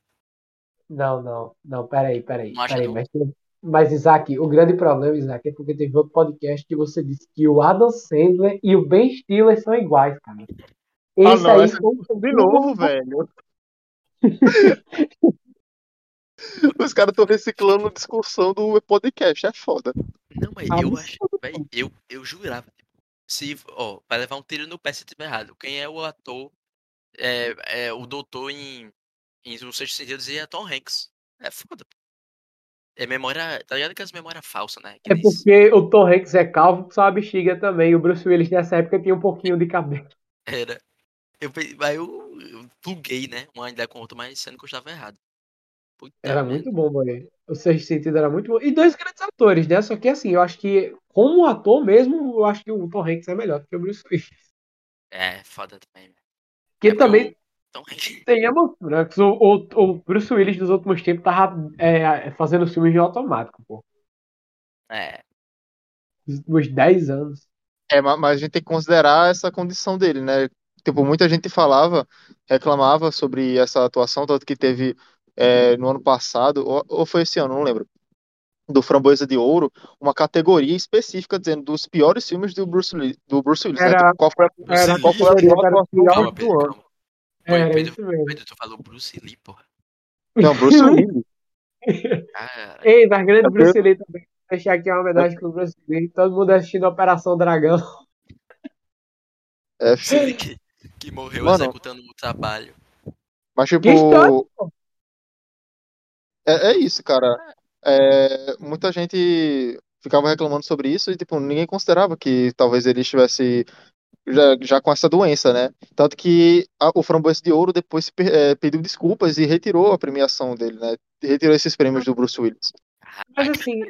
Não, não, não, peraí, peraí, Não peraí, mas, mas Isaac, o grande problema, Isaac, é porque teve outro podcast que você disse que o Adam Sandler e o Ben Stiller são iguais, cara. Ah, Esse não, aí essa foi De novo, velho. Os caras estão reciclando a discussão do podcast, é foda. Não, mas Ah, eu acho. Véi, eu, eu jurava. Tipo, se, ó, vai levar um tiro no pé se tiver errado. Quem é o ator? É, é o doutor em. Em O Sexto Sentido dizia Tom Hanks. É foda, pô. É memória. Tá ligado que as memórias falsas, né? Que É diz- porque o Tom Hanks é calvo, só a bexiga também. O Bruce Willis nessa época tinha um pouquinho de cabelo. Era. Eu, aí eu, eu pluguei, né? Uma ideia com outra, mas sendo que eu estava errado. Puta Era merda. muito bom, boy. O Sexto Sentido era muito bom. E dois grandes atores, né? Só que assim, eu acho que, como ator mesmo, eu acho que o Tom Hanks é melhor do que o Bruce Willis. É, foda também. Que É também Tom Hanks. tenhamos, né? O, o, o Bruce Willis dos últimos tempos tava é, fazendo filmes de automático, pô. É. Nos últimos 10 anos. É, ma- mas a gente tem que considerar essa condição dele, né? Tipo, muita gente falava, reclamava sobre essa atuação, tanto que teve é, no ano passado, ou, ou foi esse ano, não lembro. do Framboesa de Ouro uma categoria específica dizendo dos piores filmes do Bruce Willis. Do Bruce Willis né? Era- Tipo, qual foi a, Era qual foi a categoria pior atuação Calma, do ano. Era Pedro. Pedro, tu falou Bruce Lee, porra. Não, Bruce Willis. Cara, Ei, na grande Bruce Lee também. Vou deixar aqui uma homenagem pro Bruce Lee. Todo mundo assistindo Operação Dragão. É, que, morreu Mano. executando o trabalho. mas tipo. É, é isso, cara. É, muita gente ficava reclamando sobre isso e, tipo, ninguém considerava que talvez ele estivesse já, já com essa doença, né? Tanto que a- o Framboesa de Ouro depois per- é, pediu desculpas e retirou a premiação dele, né? Retirou esses prêmios do Bruce Willis. Mas assim,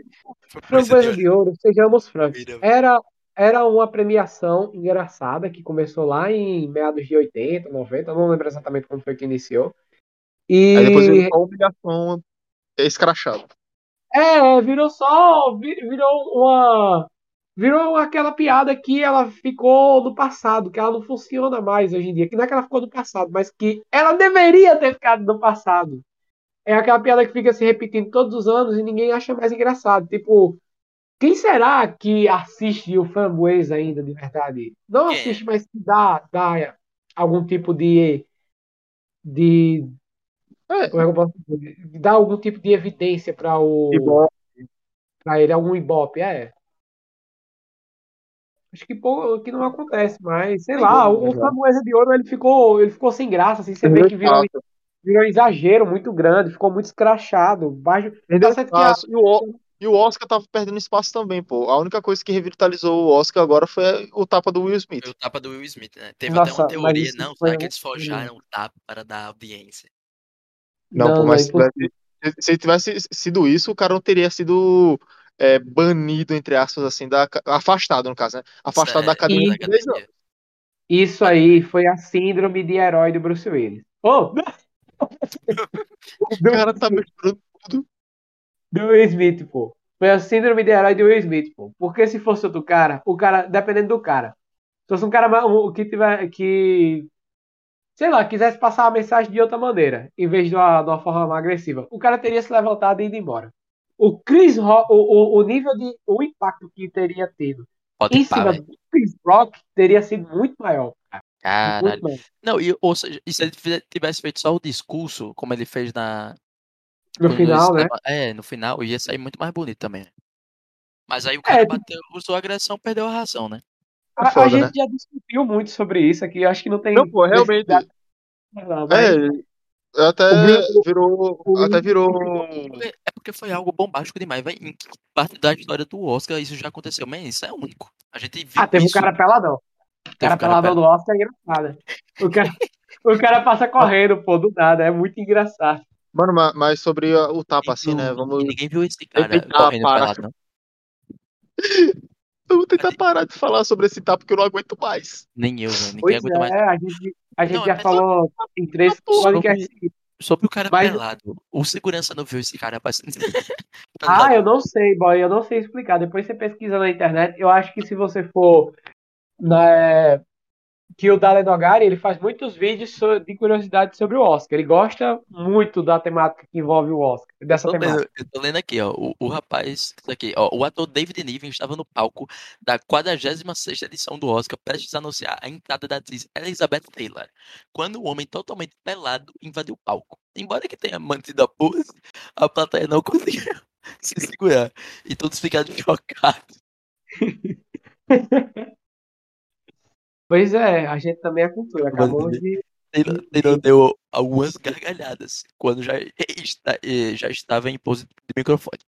Framboesa de Ouro, sejamos francos. Era, era uma premiação engraçada que começou lá em meados de 80, 90, não lembro exatamente quando foi que iniciou. E Aí depois virou uma humilhação escrachada. é, virou só, vi- virou uma virou aquela piada que ela ficou no passado, que ela não funciona mais hoje em dia, que não é que ela ficou no passado, mas que ela deveria ter ficado no passado. É aquela piada que fica se repetindo todos os anos e ninguém acha mais engraçado. Tipo, quem será que assiste o Framboesa ainda de verdade? Não é? assiste, mas dá, dá algum tipo de. de. É, Como é que eu posso dizer? Dá algum tipo de evidência para o. Ibope. Pra ele, algum ibope, é. Acho que, pô, que não acontece, mas sei lá, o, o Framboesa de Ouro ele ficou, ele ficou sem graça, assim, você vê que virou, virou um exagero muito grande, ficou muito escrachado. Baixo, Perdeu tá certo que a-. E o, O- e o Oscar tava perdendo espaço também, pô. A única coisa que revitalizou o Oscar agora foi o tapa do Will Smith. Foi o tapa do Will Smith, né? Teve Nossa, até uma teoria, não, será que um- eles forjaram o tapa para dar audiência? Não, pô, Não, mas é se tivesse, se tivesse sido isso, o cara não teria sido é, banido, entre aspas, assim, da, afastado, no caso, né? Afastado da É, academia. da academia. Isso aí foi a síndrome de herói do Bruce Willis. Oh, O cara tá misturando tudo. Do Will Smith, pô. Foi a síndrome de herói do Will Smith, pô. Porque se fosse outro cara, o cara, dependendo do cara, se fosse um cara que tiver, que, sei lá, quisesse passar a mensagem de outra maneira, em vez de uma, de uma forma mais agressiva, o cara teria se levantado e ido embora. O Chris Rock, o, o, o nível de, o impacto que teria tido Pode em cima do Chris Rock teria sido muito maior. cara. Caralho. Muito maior. Não, e, ou seja, e se ele tivesse feito só o discurso, como ele fez na. No final, né? É, no final, ia sair muito mais bonito também. Mas aí o cara É, bateu, usou agressão, perdeu a razão, né? A, a foda, gente né? já discutiu muito sobre isso aqui. Acho que não tem. Não, pô, realmente. mas- É, até O virou. o Até virou. Porque- É porque foi algo bombástico demais. Vai, em que parte da história do Oscar isso já aconteceu? Mas isso é único. A gente viu Ah, teve um isso. cara peladão. O Teve cara um cara peladão do Oscar é engraçado. O cara, o cara passa correndo, pô, do nada. É muito engraçado. Mano, ma- mas sobre a- o tapa, assim, né? Vamos. ninguém viu esse cara Eita, correndo para. pelado, não. Eu vou tentar parar de falar sobre esse tapa porque eu não aguento mais. Nem eu, velho. Ninguém Pois aguenta mais. é, a gente, a gente Não, já é falou em três Sobre- podcasts seguidos. Sobre o cara Mas- pelado. O segurança não viu esse cara passando. Ah, eu não sei, boy, eu não sei explicar. Depois você pesquisa na internet. Eu acho que se você for na que o Dalen Nogari, ele faz muitos vídeos de curiosidade sobre o Oscar. Ele gosta muito da temática que envolve o Oscar, dessa Eu tô, temática. lendo, eu tô lendo aqui, ó. O, o rapaz, aqui, ó. O ator David Niven estava no palco da 46 edição do Oscar, prestes a anunciar a entrada da atriz Elizabeth Taylor, quando o homem totalmente pelado invadiu o palco. Embora que tenha mantido a pose, a plateia não conseguiu se segurar. E todos ficaram chocados. Pois é, a gente também é cultura. Acabamos Mano, de. Taylor, Taylor deu algumas gargalhadas quando já, está, eh, já estava em pose de microfone.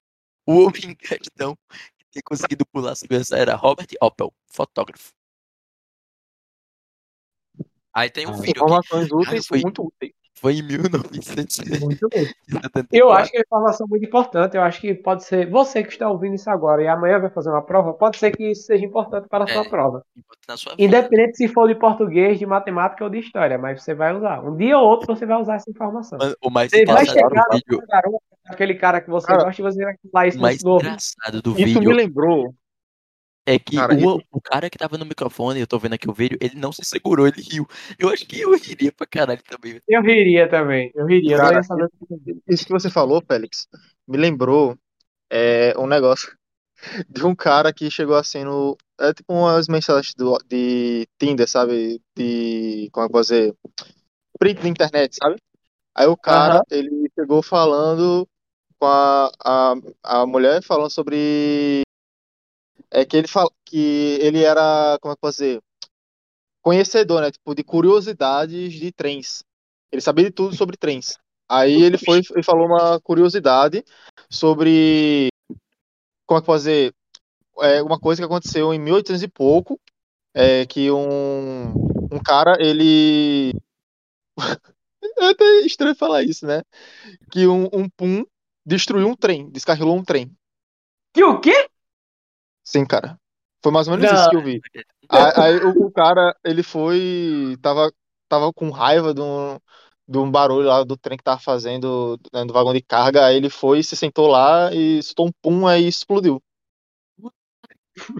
O homem em questão que tinha conseguido pular a segurança era Robert Opel, fotógrafo. Aí tem um Ah, Informações úteis, foi- muito úteis. Foi em 1974. Muito bem. Eu acho que é uma informação muito importante. Eu acho que pode ser. Você que está ouvindo isso agora e amanhã vai fazer uma prova, pode ser que isso seja importante para a sua É. prova. na sua vida. Independente se for de português, de matemática ou de história, mas você vai usar. Um dia ou outro você vai usar essa informação. Mano, O mais Você vai chegar vídeo, no garoto, aquele cara que você Cara, gosta e você vai falar isso o mais no engraçado do Isso vídeo me lembrou. É que Cara, o, o cara que tava no microfone, eu tô vendo aqui o vídeo, ele não se segurou, ele riu. Eu acho que eu riria pra caralho também. Eu riria também. Eu riria. eu Cara, fazer. Isso que você falou, Félix, me lembrou é um negócio de um cara que chegou assim no. É tipo umas mensagens do, de Tinder, sabe? De. Como é que eu vou dizer? Print na internet, sabe? Aí o cara, ele chegou falando com a, a, a mulher, falando sobre. É que ele fala que ele era. Como é que eu posso dizer? Conhecedor, né? Tipo, de curiosidades de trens. Ele sabia de tudo sobre trens. Aí ele foi e falou uma curiosidade sobre. Como é que eu posso dizer? É uma coisa que aconteceu em 1800 e pouco. É que um, um cara, ele. É até estranho falar isso, né? Que um, um Pum destruiu um trem, descarrilou um trem. Que o quê? Sim, cara. Foi mais ou menos Não. isso que eu vi. Aí, aí o, cara, ele foi. Tava, tava com raiva de um, de um barulho lá do trem que tava fazendo né, do vagão de carga. Aí ele foi, se sentou lá e soltou um pum, aí explodiu.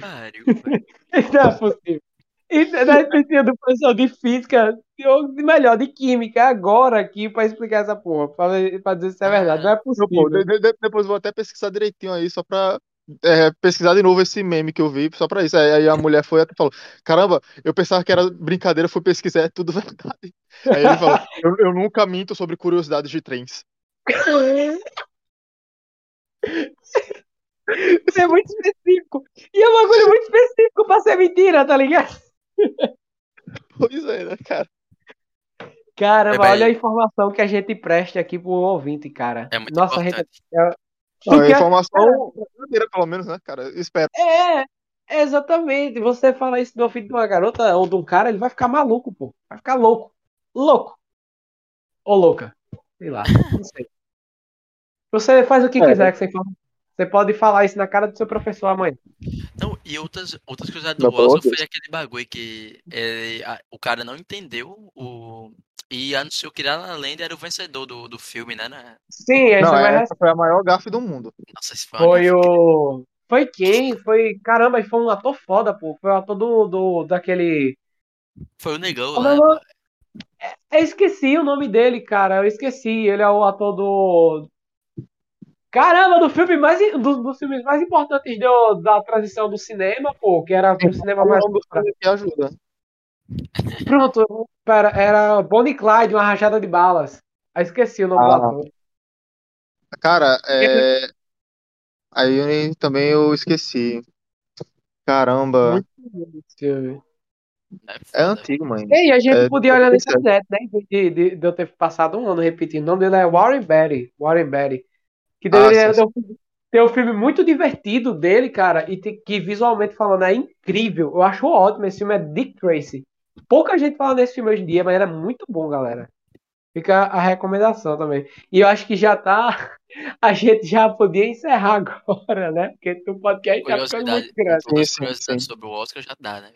Pariu. Isso não é possível. Isso é da do professor de física, ou de melhor, de química, agora aqui, pra explicar essa porra, pra, pra dizer se é verdade. Não é Não, pô, possível. de- de- de- depois eu vou até pesquisar direitinho aí, só pra é, pesquisar de novo esse meme que eu vi, só pra isso. Aí, a mulher foi até falou: Caramba, eu pensava que era brincadeira, fui pesquisar, é tudo verdade. Aí ele falou: Eu, eu nunca minto sobre curiosidades de trens. Isso é muito específico. E é um bagulho muito específico pra ser mentira, tá ligado? Pois é, né, cara? Caramba, É, olha a informação que a gente presta aqui pro ouvinte, cara. É muito Nossa, a gente. Não, a Porque- informação verdadeira, pelo menos, né, cara? Espero. É, exatamente. Você fala isso do filho de uma garota ou de um cara, ele vai ficar maluco, pô. Vai ficar louco. Louco. Ou louca. Sei lá. Não sei. Você faz o que É. quiser que você fala. Você pode falar isso na cara do seu professor amanhã. Não, e outras, outras Não, do de foi aquele bagulho que ele- a- o cara não entendeu o, e anunciou que La Land era o vencedor do, do filme, né? né? Sim, essa Não, essa foi a maior gafe do mundo. Nossa, esse foi Foi o. Foi quem? Foi. Caramba, foi um ator foda, pô. Foi o ator do. do daquele. Foi o Negão, Como né? é? Eu esqueci o nome dele, cara. Eu esqueci. Ele é o ator do. Caramba, do filme mais. do- dos filmes mais importantes do- da transição do cinema, pô. Que era o cinema mais. É um dos filmes que ajuda. Pronto, pera, era Bonnie Clyde, uma rajada de balas. Eu esqueci o nome do Ah. ator. Cara, é. Aí eu- também eu esqueci. Caramba. Muito bom esse filme. É, É antigo, mãe. E aí, a gente É, podia olhar na ser. internet, né? em vez De, de, de eu ter passado um ano repetindo. O nome dele é Warren Beatty. Warren Beatty. Que deveria Ah, sim, ter, um, ter um filme muito divertido dele, cara, e te- que visualmente falando é incrível. Eu acho ótimo. Esse filme é Dick Tracy. Pouca gente fala desse filme hoje em dia, mas era muito bom, galera. Fica a recomendação também. E eu acho que já tá. A gente já podia encerrar agora, né? Porque o podcast ficando Curiosidade, muito grande. Sim, sim, sim. sobre o Oscar já dá, né?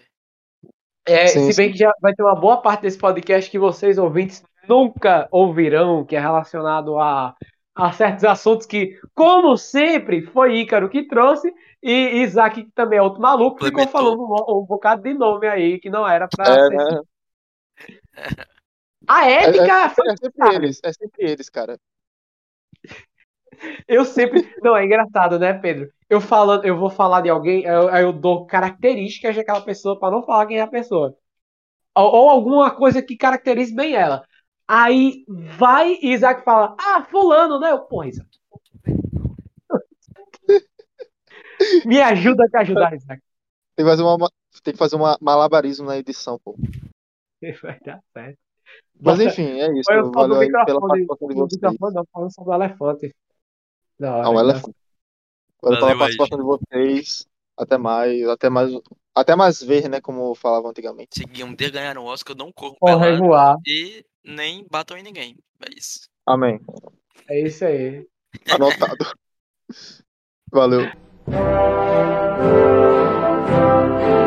É, Sim, se bem que já vai ter uma boa parte desse podcast que vocês ouvintes nunca ouvirão, que é relacionado a, a certos assuntos que, como sempre, foi Ícaro que trouxe, e Isaac, que também é outro maluco, ficou falando um, um bocado de nome aí, que não era pra É, ser. né? A É, ética foi é sempre eles, é sempre eles, cara. Eu sempre. Não, é engraçado, né, Pedro? Eu falando, eu vou falar de alguém, eu, eu dou características daquela pessoa pra não falar quem é a pessoa. Ou, ou alguma coisa que caracterize bem ela. Aí vai e Isaac fala, ah, fulano, né? Eu, porra, Isaac. Me ajuda a te ajudar, Isaac. Tem que fazer uma, tem que fazer uma malabarismo na edição, pô. Vai dar certo. Mas enfim, é isso. Eu Valeu aí pela participação de vocês. não, falando sobre o elefante. Da hora, Ah, né? elefante. Valeu pela participação de vocês. Até mais, até mais, até mais ver, né, como falavam antigamente. Se um dia ganhar um Oscar, eu não corro Porra, pelado voar. e nem batam em ninguém. É isso. Amém. É isso aí. Anotado. Valeu. Thank you.